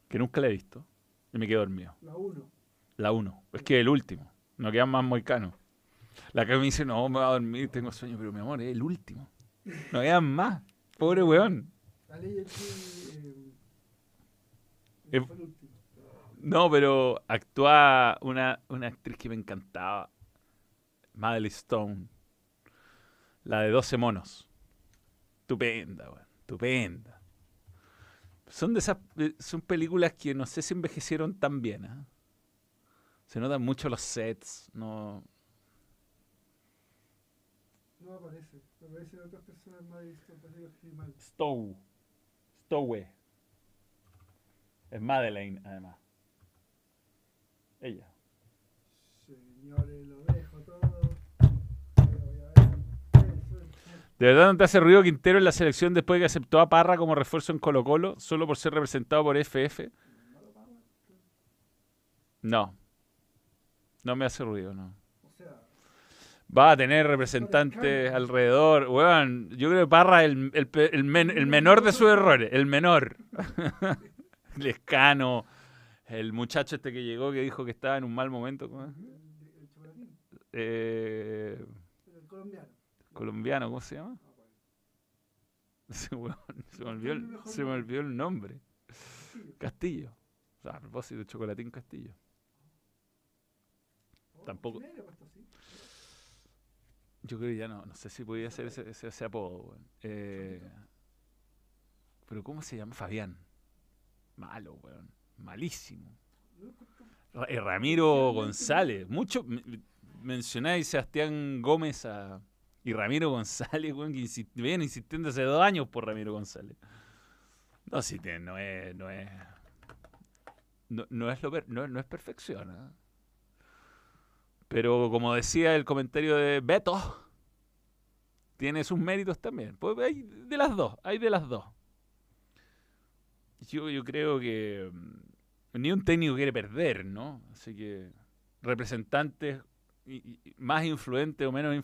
que nunca la he visto, y me quedé dormido. La 1. La 1, es que el último, no quedan más Moicanos. La que me dice, no, me voy a dormir, tengo sueño, pero mi amor, es el último. No quedan más, pobre weón. La ley Eh, eh, fue el último. No, pero actúa una, una actriz que me encantaba, Madeleine Stone, la de 12 monos. Estupenda, weón, estupenda. Son de esas, eh, son películas que no sé si envejecieron tan bien, ¿ah? Se notan mucho los sets, no, No aparece. Me aparecen otras personas más distintas. Que mal. Stowe, Stowe. Es Madeleine, además. Ella. Señores, lo dejo todo. ¿De verdad no te hace ruido Quintero en la selección después de que aceptó a Parra como refuerzo en Colo Colo solo por ser representado por FF? No. No me hace ruido, no. Va a tener representantes alrededor. Weón, yo creo que Parra es el, el el men- el menor de sus errores. El menor. Lescano. El muchacho este que llegó que dijo que estaba en un mal momento. Eh, el colombiano. colombiano, ¿cómo se llama? Weón, se me olvidó el, se me olvidó el nombre. Castillo. O sea, a propósito, Chocolatín Castillo. Tampoco- ¿quién era puesto así? Yo creo que ya no, no sé si podía ser ese, ese, ese apodo, weón. Eh, pero ¿cómo se llama? Fabián. Malo, weón. Malísimo. Eh, Ramiro González. Mucho me- mencionáis Sebastián Gómez a- y Ramiro González, weón, que vienen insistiendo hace dos años por Ramiro González. No, si te- no es, no es. No, no es lo no, no es perfección. ¿ah? Pero como decía el comentario de Beto, tiene sus méritos también. Pues hay de las dos, hay de las dos. Yo, yo creo que mm, ni un técnico quiere perder, ¿no? Así que representantes más influentes o menos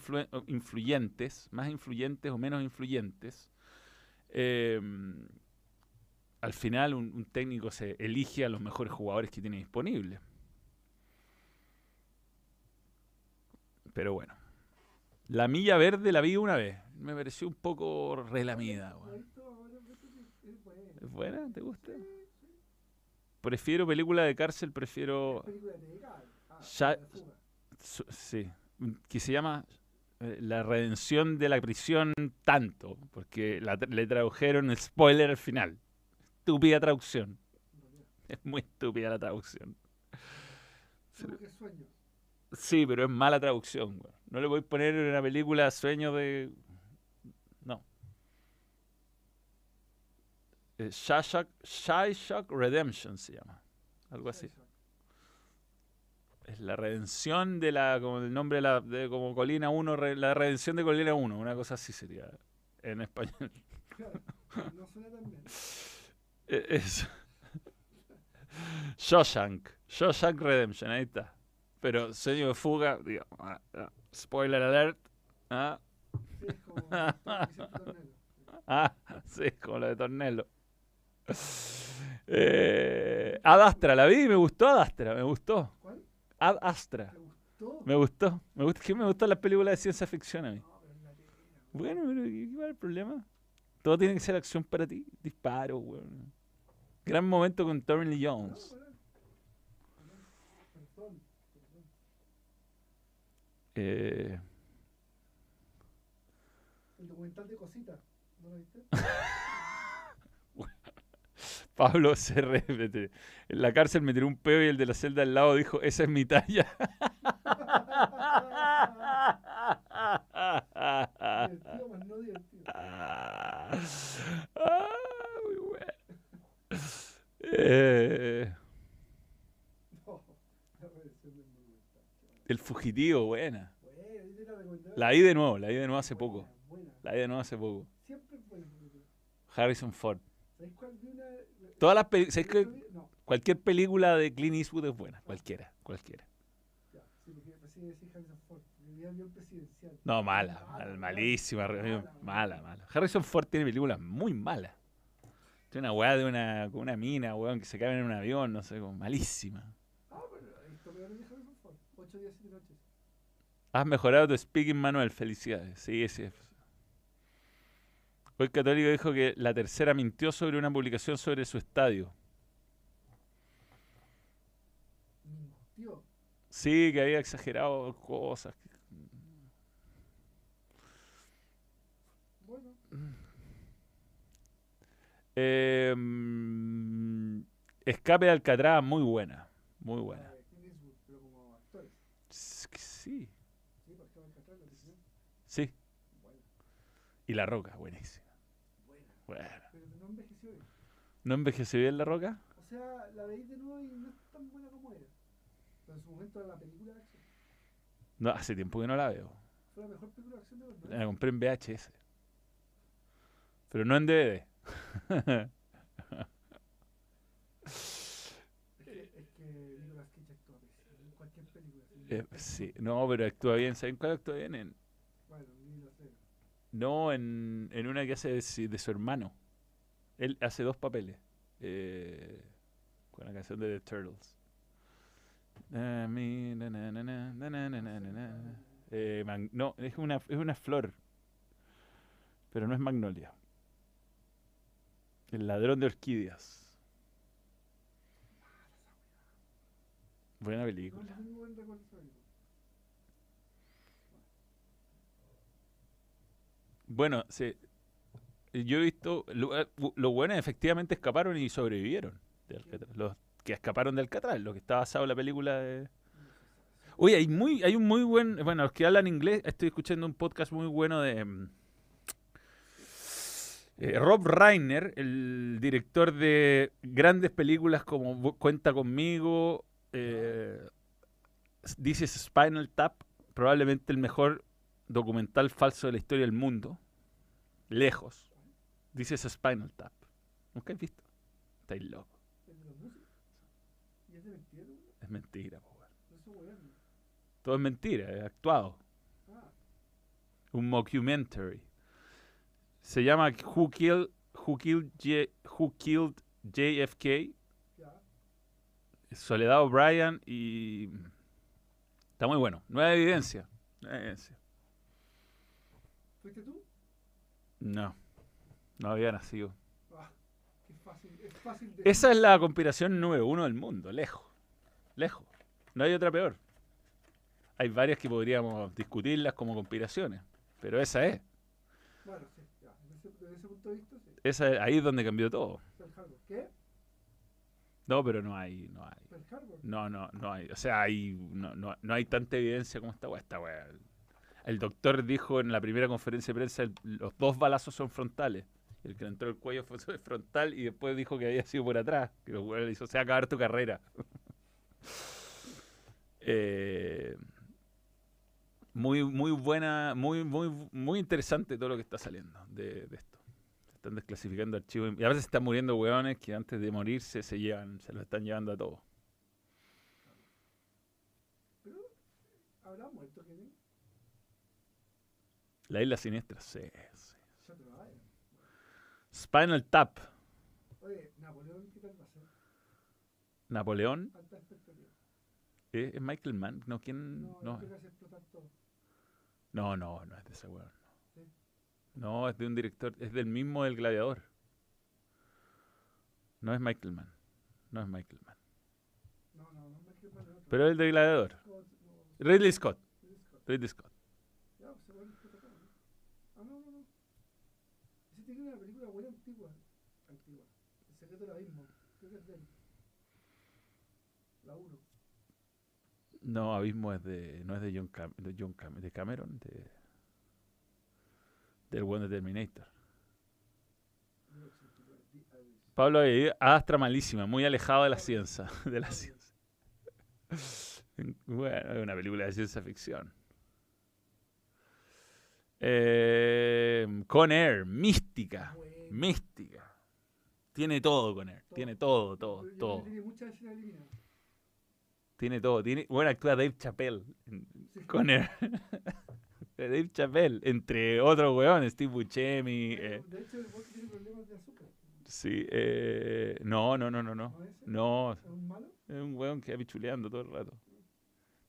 influyentes, más influyentes o menos influyentes, eh, al final un, un técnico se elige a los mejores jugadores que tiene disponibles. Pero bueno. La milla verde la vi una vez. Me pareció un poco relamida. Bueno. ¿Es buena? ¿Te gusta? Prefiero película de cárcel, prefiero... Sí, que se llama eh, La redención de la prisión tanto, porque la le tradujeron el spoiler al final. Estúpida traducción. Es muy estúpida la traducción. Sí, pero es mala traducción. weón. No le voy a poner en una película sueño de... No. Eh, Shawshank Shawshank Redemption se llama. Algo así. Es la redención de la, como el nombre de la, de como Colina 1, re- la redención de Colina 1, una cosa así sería en español. Claro, no suena tan bien. Es Shawshank, Shawshank Redemption, ahí está. Pero sueño de fuga, digo, ah, ah, spoiler alert, ah, Sí, es como. ah, sí, como lo de Tornello. Eh, Ad Astra, la vi y me gustó Ad Astra, me gustó. ¿Cuál? Ad Astra, ¿Te gustó? me gustó. Me gusta, que me gustan las películas de ciencia ficción a mí. No, pero es la tela. Bueno, pero ¿qué es el problema? Todo tiene que ser acción para ti. Disparo, weón. Gran momento con Tommy Lee Jones. Perdón, perdón. Eh, El documental de cositas. ¿No lo viste? Pablo se. En la cárcel me tiró un peo y el de la celda al lado dijo, esa es mi talla. divertido, más no divertido. Ah, muy bueno. Eh, No, la versión del documental. El fugitivo, buena. La vi de nuevo, la vi de nuevo hace poco. La vi de nuevo hace poco. Harrison Ford. Todas las películas. No, Cualquier película de Clint Eastwood es buena, cualquiera, cualquiera. que. No, mala, mal- malísima, mala, mala. Harrison Ford tiene películas muy malas. Tiene una weá de una, con una mina, weón, que se cae en un avión, no sé, malísima. Ah, pero peores de Harrison Ford. Ocho días, siete noches. Has mejorado tu speaking, Manuel, felicidades. Sí, sí. Hoy Católico dijo que la tercera mintió sobre una publicación sobre su estadio. Sí, que había exagerado cosas. Bueno, Eh, mm, Escape de Alcatraz, muy buena. Muy buena. la de Clint Eastwood, pero como actores. S- Sí, Sí, porque va a Alcatraz, la original. sí. Buena, Y La Roca, buenísima. buena. Bueno. Pero no envejeció bien. ¿No envejeció bien La Roca? O sea, la veis de nuevo y no es tan buena como era. Pero en su momento era la película de acción. No, hace tiempo que no la veo. Fue la mejor película de acción de los La 90. compré en VHS. Pero no en DVD. Es que, es que Nicolas Cage actúa pésimo en cualquier película. sí. Eh, sí, no, pero actúa bien. ¿Saben cuál actúa bien? En, no, en, en una que hace de, su hermano. Él hace dos papeles. Eh, con la canción de The Turtles. No, es una, es una flor. Pero no es magnolia. El ladrón de orquídeas. Buena película. Bueno, se, yo he visto. Lo, eh, los buenos efectivamente escaparon y sobrevivieron de Alcatraz. Los que escaparon de Alcatraz, lo que está basado en la película de. Oye, hay, muy, hay un muy buen. Bueno, los que hablan inglés, estoy escuchando un podcast muy bueno de. mm, eh, Rob Reiner, el director de grandes películas como Cuenta conmigo, eh, This is Spinal Tap, probablemente el mejor documental falso de la historia del mundo. Lejos. Dice Spinal Tap. ¿Nunca has visto? Estáis loco. Es mentira. Es mentira. Todo es mentira, es actuado. Un mockumentary. Se llama Who Killed, Who Killed, J- Who Killed JFK. Soledad O'Brien y. Está muy bueno. Nueva evidencia. Nueva evidencia. ¿Fuiste tú? No. No había nacido. Ah, qué fácil. Es fácil de. Esa es la conspiración número uno del mundo, lejos. Lejos. No hay otra peor. Hay varias que podríamos discutirlas como conspiraciones, pero esa es. Bueno, sí, ya. Desde ese, desde ese punto de vista, sí. Esa es- ahí es donde cambió todo. ¿Qué? No, pero no hay, no hay. No, no, no hay. O sea, hay, no, no, no hay tanta evidencia como esta weá. Esta weá. El doctor dijo en la primera conferencia de prensa, el- los dos balazos son frontales. El que entró el cuello fue frontal y después dijo que había sido por atrás. Que los le hizo, se va a acabar tu carrera. Eh, muy, muy buena, muy, muy, muy interesante todo lo que está saliendo de, esto. Están desclasificando archivos. Y a veces están muriendo hueones que antes de morirse se llevan, se lo están llevando a todos. ¿Habrá muerto? La isla siniestra, sí, sí. Spinal Tap, Oye, Napoleón, ¿qué tal va a ser? Napoleón. ¿es Michael Mann? No, ¿quién? No, No, no. no, no, es de ese weón. No, es de un director, es del mismo del Gladiador. No es Michael Mann, no es Michael Mann. No, no, no quedo mal otro. Pero el del Gladiador, Ridley Scott, Ridley Scott. Ridley Scott. Ya, pues, se puede explotar todo, ¿no? Ah, no, no, no. Ese tiene una película buena antigua. Antigua. Creo que es de él. La 1. No, Abismo es de, no es de John, Cam- de John Cam- de Cameron, de, del buen Terminator. Pablo Aguirre, Astra malísima, muy alejado de la ciencia. De la ciencia. Bueno, es una película de ciencia ficción. Eh, Con Air, mística. Mística. Tiene todo con Air. Tiene todo, todo, todo. Tiene muchas. Tiene todo. Tiene, bueno, actúa Dave Chappelle Sí. con Air. Dave Chappelle, entre otros weones, Steve Buscemi. eh, De hecho, el tiene problemas de azúcar. sí, eh, no, no, no, no, no. ¿No es ese? No, ¿Es un malo? Es un weón que va pichuleando todo el rato.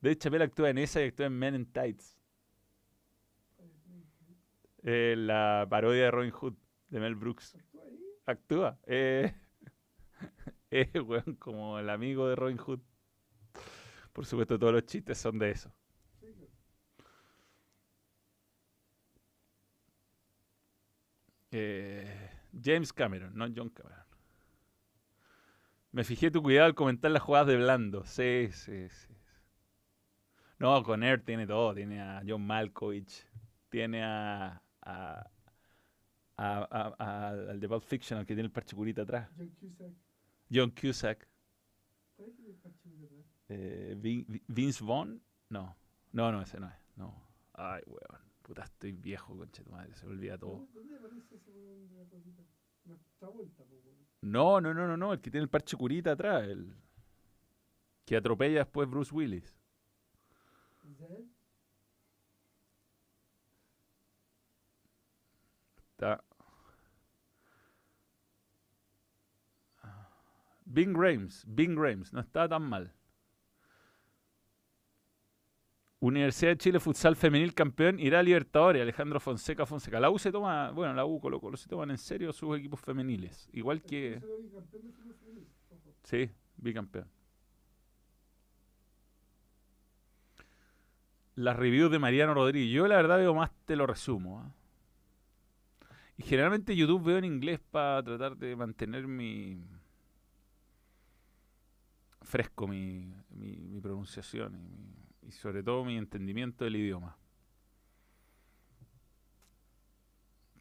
Dave Chappelle actúa en esa y actúa en Men in Tights. eh, la parodia de Robin Hood de Mel Brooks. ¿Actúa. Eh, es weón como el amigo de Robin Hood. Por supuesto, todos los chistes son de eso. Eh, James Cameron, no John Cameron. Me fijé tu cuidado al comentar las jugadas de Blando. Sí, sí, sí. No, con Air tiene todo. Tiene a John Malkovich. Tiene a, a- a- a- al de Pulp Fiction, al que tiene el parche curita atrás. John Cusack. John Cusack. ¿Cuál es el parche de atrás? Eh, Vin- Vi- Vince Vaughn. No. No, no, ese no es. No. Ay, weón. Puta, estoy viejo, concha de tu madre. Se me olvida todo. ¿Dónde aparece ese weón de la cosita? No, weón. No, no, no, no, no. El que tiene el parche curita atrás. El que atropella después Bruce Willis. ¿Es él? Está. Bing Rames, Bing Rames, no está tan mal. Universidad de Chile Futsal Femenil campeón irá a Libertadores, Alejandro Fonseca Fonseca. La U se toma, bueno, la U Colo Colo se toman en serio sus equipos femeniles. Igual que, sí, bicampeón. Las reviews de Mariano Rodríguez. Yo la verdad veo más, te lo resumo. ¿ah? Y generalmente YouTube veo en inglés para tratar de mantener mi fresco mi, mi, mi pronunciación y, mi- y sobre todo mi entendimiento del idioma.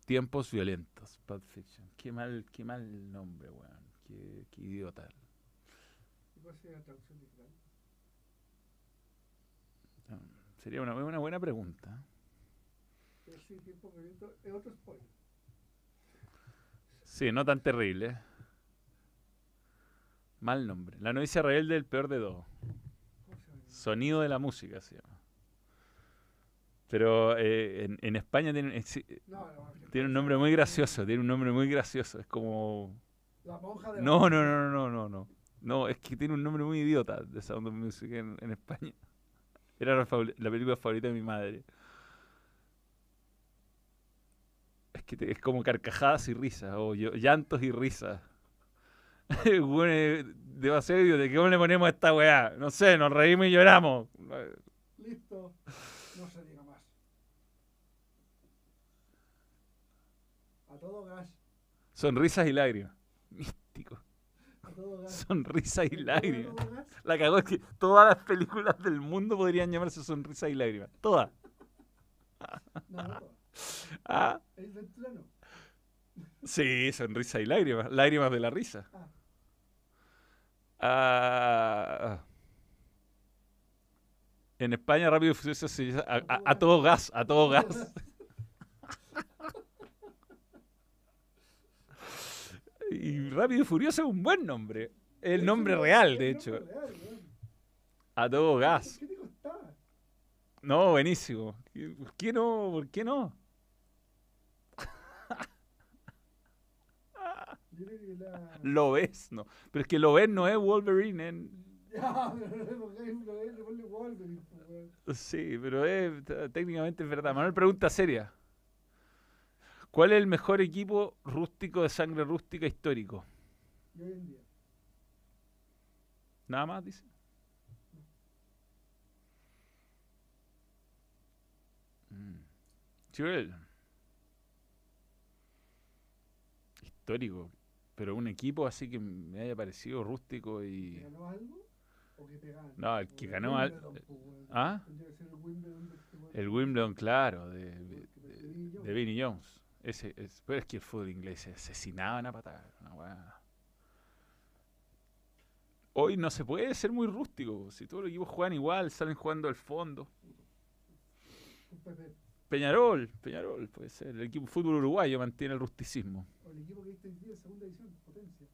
Tiempos violentos, Pulp Fiction. Qué mal, qué mal nombre, weón. Qué, qué idiota. ¿Y cuál sería la traducción literal? No, Sería una, una buena pregunta. Pero sí, tiempo violento es otro spoiler. Sí, no tan terrible. Mal nombre. La novicia rebelde del peor de dos. Sonido de la música se llama. Pero eh, en, en España tiene, eh, sí, No, no, es que- tiene un nombre muy gracioso. Tiene un nombre muy gracioso. Es como. La monja de la No, no, no, no, no, no. No, es que tiene un nombre muy idiota de Sound of Music en, en España. Era la película favorita de mi madre. Es que te- es como carcajadas y risas, o llantos y risas. Bueno, eh, demasiado idiota. ¿Qué le ponemos a esta weá? No sé, nos reímos y lloramos. Listo. No se diga más. A todo gas. Sonrisas y lágrimas. Místico. A todo gas. Sonrisas y ¿El lágrimas. La cagó es que todas las películas del mundo podrían llamarse Sonrisas y lágrimas. Todas. No, no. Ah, El Ventura no. sí, sonrisa y lágrimas. Lágrimas de la risa. Ah. Ah, en España Rápido y Furioso se llama a, a- a todo gas, a todo gas. Y Rápido y Furioso es un buen nombre. El nombre real, de hecho. A todo gas. ¿Qué te costaba? No, buenísimo. ¿Por qué no? ¿Por qué no? Yo creo que la. Lo ves, no. Pero es que lo ves no es Wolverine en. Sí, pero es, técnicamente es verdad. Manuel, pregunta seria. ¿Cuál es el mejor equipo rústico de sangre rústica histórico? Nada más, dice. Mm. Chihuel. Histórico. Pero un equipo así que me haya parecido rústico ¿Que y... ganó algo? ¿O que? No, el que ganó weón. ¿Ah? Que ser el Wimbledon de este weón. El Wimbledon, claro, de, de, De Vinnie Jones. de Vinnie Jones. Ese, es, pero es que el fútbol inglés se asesinaban a patadas. una. Hoy no se puede ser muy rústico. Si todos los equipos juegan igual, salen jugando al fondo. Peñarol, Peñarol, puede ser. El equipo fútbol uruguayo mantiene el rusticismo. O el equipo que viste hoy día, segunda división, potencia.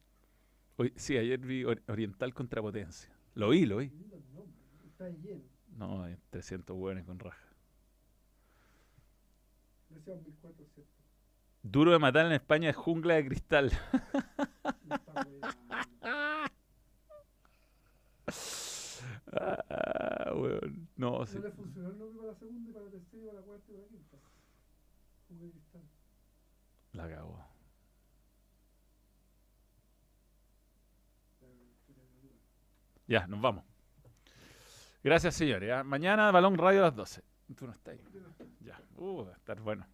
Hoy, sí, ayer vi Or- Oriental contra Potencia. Lo vi, lo vi. Nombre. Está lleno. No, hay 300 hueones con raja. Gracias a 2004, ¿cierto? Duro de matar en España es jungla de cristal. No está. Ah, weón. No, sí. No le funcionó el nombre para la segunda, para la tercera, para la cuarta y para la quinta. Jugo de cristal. La cagó. La- la- la- la- Ya, nos vamos. Gracias, señores. ¿ah? Mañana Balón Radio a las 12. Tú no estás ahí. Ya. Uh, estar bueno.